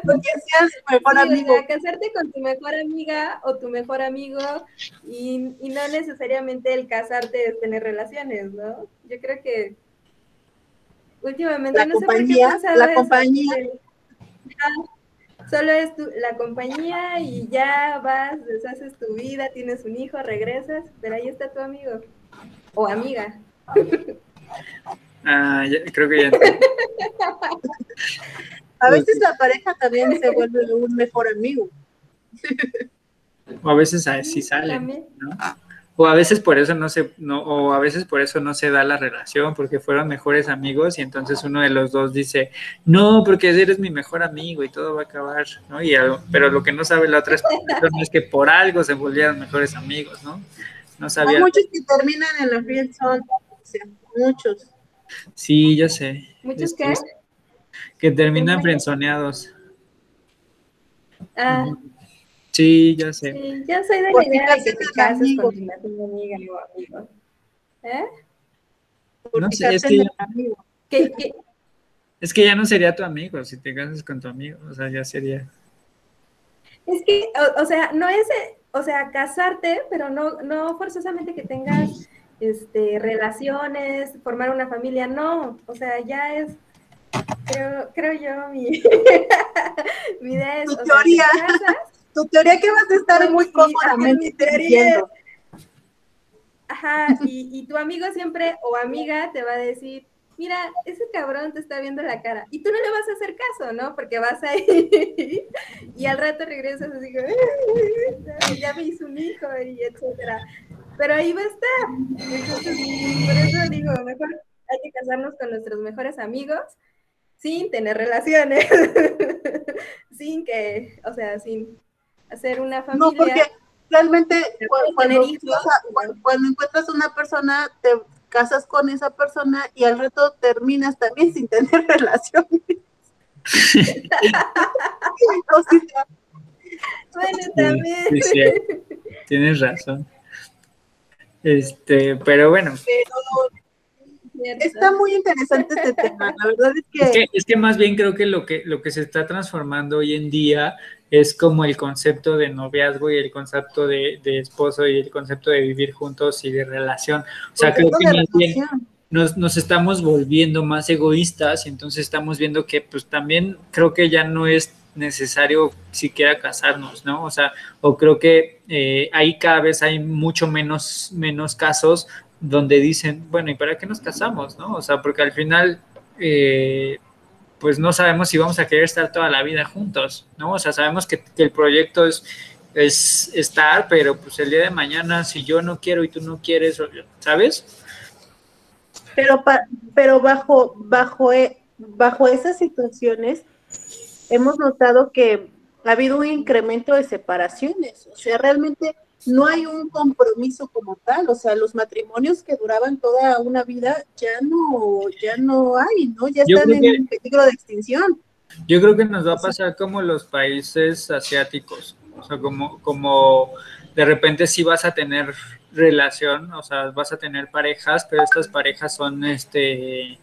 Con que seas tu mejor amigo. casarte con tu mejor amiga o tu mejor amigo y, no necesariamente el casarte es tener relaciones, ¿no? Yo creo que últimamente la no compañía, sé por qué la compañía. Solo es la compañía y ya vas, deshaces tu vida, tienes un hijo, regresas, pero ahí está tu amigo o amiga. Ah, creo que ya. a veces la pareja también se vuelve un mejor amigo. O a veces así sale, ¿no? O a veces por eso no se, no, o a veces por eso no se da la relación, porque fueron mejores amigos y entonces uno de los dos dice, no, porque eres mi mejor amigo y todo va a acabar, ¿no? Y pero lo que no sabe la otra persona es que por algo se volvieron mejores amigos, ¿no? No sabía. Hay muchos que terminan en la friendzone, muchos. Sí, ya sé. ¿Muchos qué? Que terminan frenzoneados. Ah. Sí, ya sé. Sí, yo soy de la idea de que te cases con tu amiga o amigo. ¿Eh? no sé, es que, ya, es que ya no sería tu amigo si te casas con tu amigo, o sea, ya sería. Es que, o, sea, no es, o sea, casarte, pero no, no forzosamente que tengas este, relaciones, formar una familia, no, o sea, ya es, creo, creo yo, mi, mi idea es, tu teoría, tu teoría que vas a estar muy cómodamente diciendo. Ajá, y, y tu amigo siempre o amiga te va a decir, mira, ese cabrón te está viendo la cara. Y tú no le vas a hacer caso, ¿no? Porque vas ahí y al rato regresas así como, ya me hizo un hijo y etcétera pero ahí va a estar. Entonces, por eso digo, mejor hay que casarnos con nuestros mejores amigos sin tener relaciones, sin que, o sea, sin hacer una familia. No, porque realmente cuando, cuando, encuentras una persona, te casas con esa persona y al rato terminas también sin tener relaciones. bueno, también. tienes razón. Este, pero bueno. está muy interesante este tema. La verdad es que... es que... más bien creo que lo que lo que se está transformando hoy en día es como el concepto de noviazgo y el concepto de, esposo y el concepto de vivir juntos y de relación. O sea, creo que más bien nos, nos, estamos volviendo más egoístas y entonces estamos viendo que pues también creo que ya no es necesario siquiera casarnos, ¿no? O sea, o creo que eh, ahí cada vez hay mucho menos, menos casos donde dicen, bueno, ¿y para qué nos casamos, no? O sea, porque al final, eh, pues no sabemos si vamos a querer estar toda la vida juntos, ¿no? O sea, sabemos que, el proyecto es, es estar, pero pues el día de mañana, si yo no quiero y tú no quieres, ¿sabes? Pero, pero bajo, bajo, e, bajo esas situaciones, hemos notado que ha habido un incremento de separaciones, o sea, realmente no hay un compromiso como tal, o sea, los matrimonios que duraban toda una vida ya no, ya no hay, ¿no? Ya están en peligro de extinción. Yo creo que nos va a pasar como los países asiáticos, o sea, como, como de repente sí vas a tener relación, o sea, vas a tener parejas, pero estas parejas son este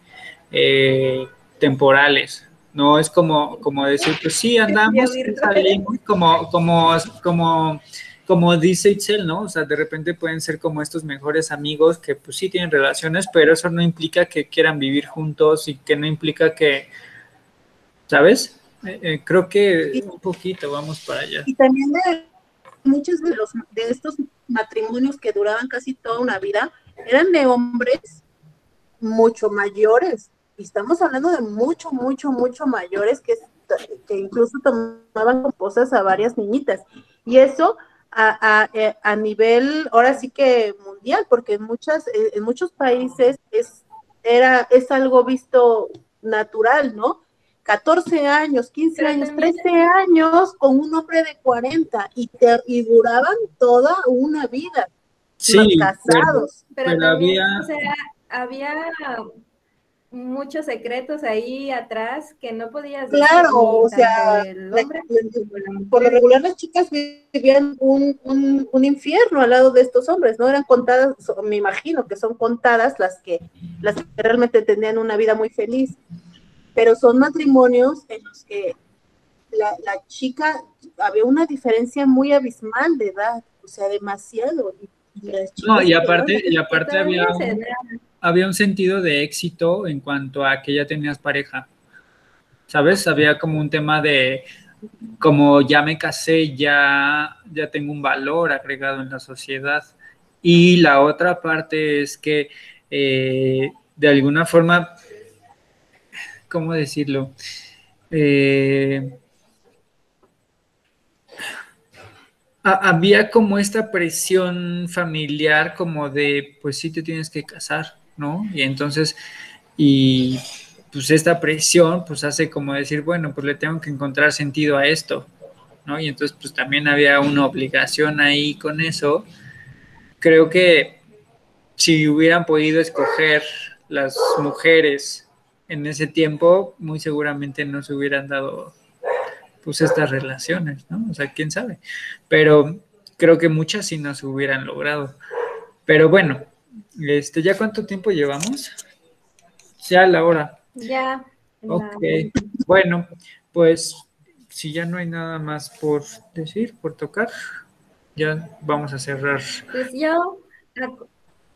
eh, temporales, no es como, como decir, pues sí, andamos, salimos, como, como, como, como dice Itzel, ¿no? O sea, de repente pueden ser como estos mejores amigos que pues sí tienen relaciones, pero eso no implica que quieran vivir juntos y que no implica que, ¿sabes? Eh, eh, creo que un poquito vamos para allá. Y también de muchos de los de estos matrimonios que duraban casi toda una vida eran de hombres mucho mayores, y estamos hablando de mucho, mucho, mucho mayores que, que incluso tomaban composas a varias niñitas. Y eso a, a, eh, a, nivel, ahora sí que mundial, porque en, muchas, eh, en muchos países es, era, es algo visto natural, ¿no? 14 años, 15 años, 13 años con un hombre de 40 y, y duraban toda una vida. Sí, casados. Pero, había... había muchos secretos ahí atrás que no podías Claro, o sea, por lo regular las chicas vivían un, un, infierno al lado de estos hombres, ¿no? Eran contadas, me imagino que son contadas las que, las que realmente tenían una vida muy feliz, pero son matrimonios en los que la, la chica, había una diferencia muy abismal de edad, o sea, demasiado. Y, no, y aparte, y aparte había había un sentido de éxito en cuanto a que ya tenías pareja. ¿Sabes? Había como un tema de como ya me casé, ya, ya tengo un valor agregado en la sociedad. Y la otra parte es que eh, de alguna forma, ¿cómo decirlo? Eh, había como esta presión familiar como de, pues sí te tienes que casar, ¿no? Y entonces, y pues esta presión pues hace como decir, bueno, pues le tengo que encontrar sentido a esto, ¿no? Y entonces pues también había una obligación ahí con eso. Creo que si hubieran podido escoger las mujeres en ese tiempo, muy seguramente no se hubieran dado pues estas relaciones, ¿no? O sea, quién sabe. Pero creo que muchas sí no se hubieran logrado. Pero bueno, este, ¿ya cuánto tiempo llevamos? Ya la hora. Ya. Ok. Bueno, pues si ya no hay nada más por decir, por tocar, ya vamos a cerrar. Pues yo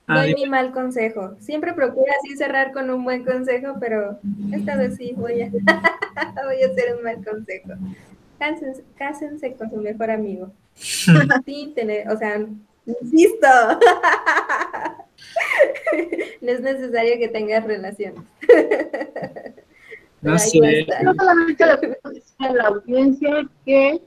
ah, doy mi mal consejo. Siempre procuro así cerrar con un buen consejo, pero esta vez sí voy a, voy a hacer un mal consejo. Cásense, cásense con su mejor amigo. sí, tener, o sea, insisto. no es necesario que tengas relaciones. No sé. No solamente a la audiencia que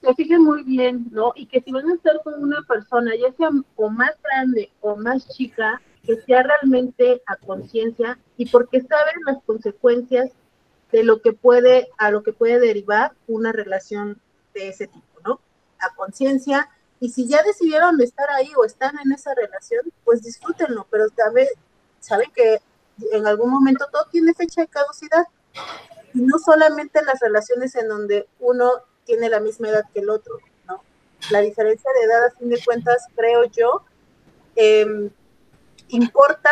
se fijen muy bien, ¿no? Y que si van a estar con una persona, ya sea o más grande o más chica, que sea realmente a conciencia y porque saben las consecuencias de lo que puede, a lo que puede derivar una relación de ese tipo, ¿no? A conciencia, y si ya decidieron estar ahí o están en esa relación, pues disfrútenlo, pero saben, saben que en algún momento todo tiene fecha de caducidad. Y no solamente las relaciones en donde uno tiene la misma edad que el otro, ¿no? La diferencia de edad, a fin de cuentas, creo yo, em, importa,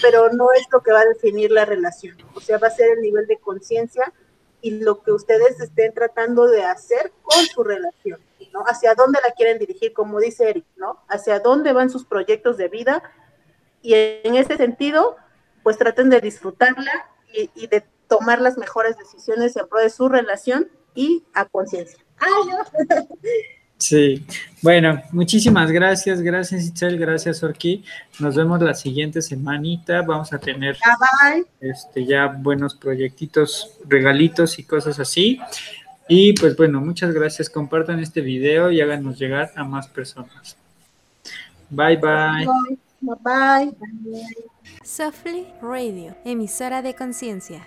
pero no es lo que va a definir la relación. O sea, va a ser el nivel de conciencia y lo que ustedes estén tratando de hacer con su relación, ¿no? Hacia dónde la quieren dirigir, como dice Eric, ¿no? Hacia dónde van sus proyectos de vida y en ese sentido, pues traten de disfrutarla y, y de tomar las mejores decisiones en pro de su relación y a conciencia. Sí, bueno, muchísimas gracias, gracias Itzel, gracias Orki. Nos vemos la siguiente semanita. Vamos a tener este ya buenos proyectitos, regalitos y cosas así. Y pues bueno, muchas gracias. Compartan este video y háganos llegar a más personas. Bye bye. Bye bye. Softly Radio, emisora de conciencia.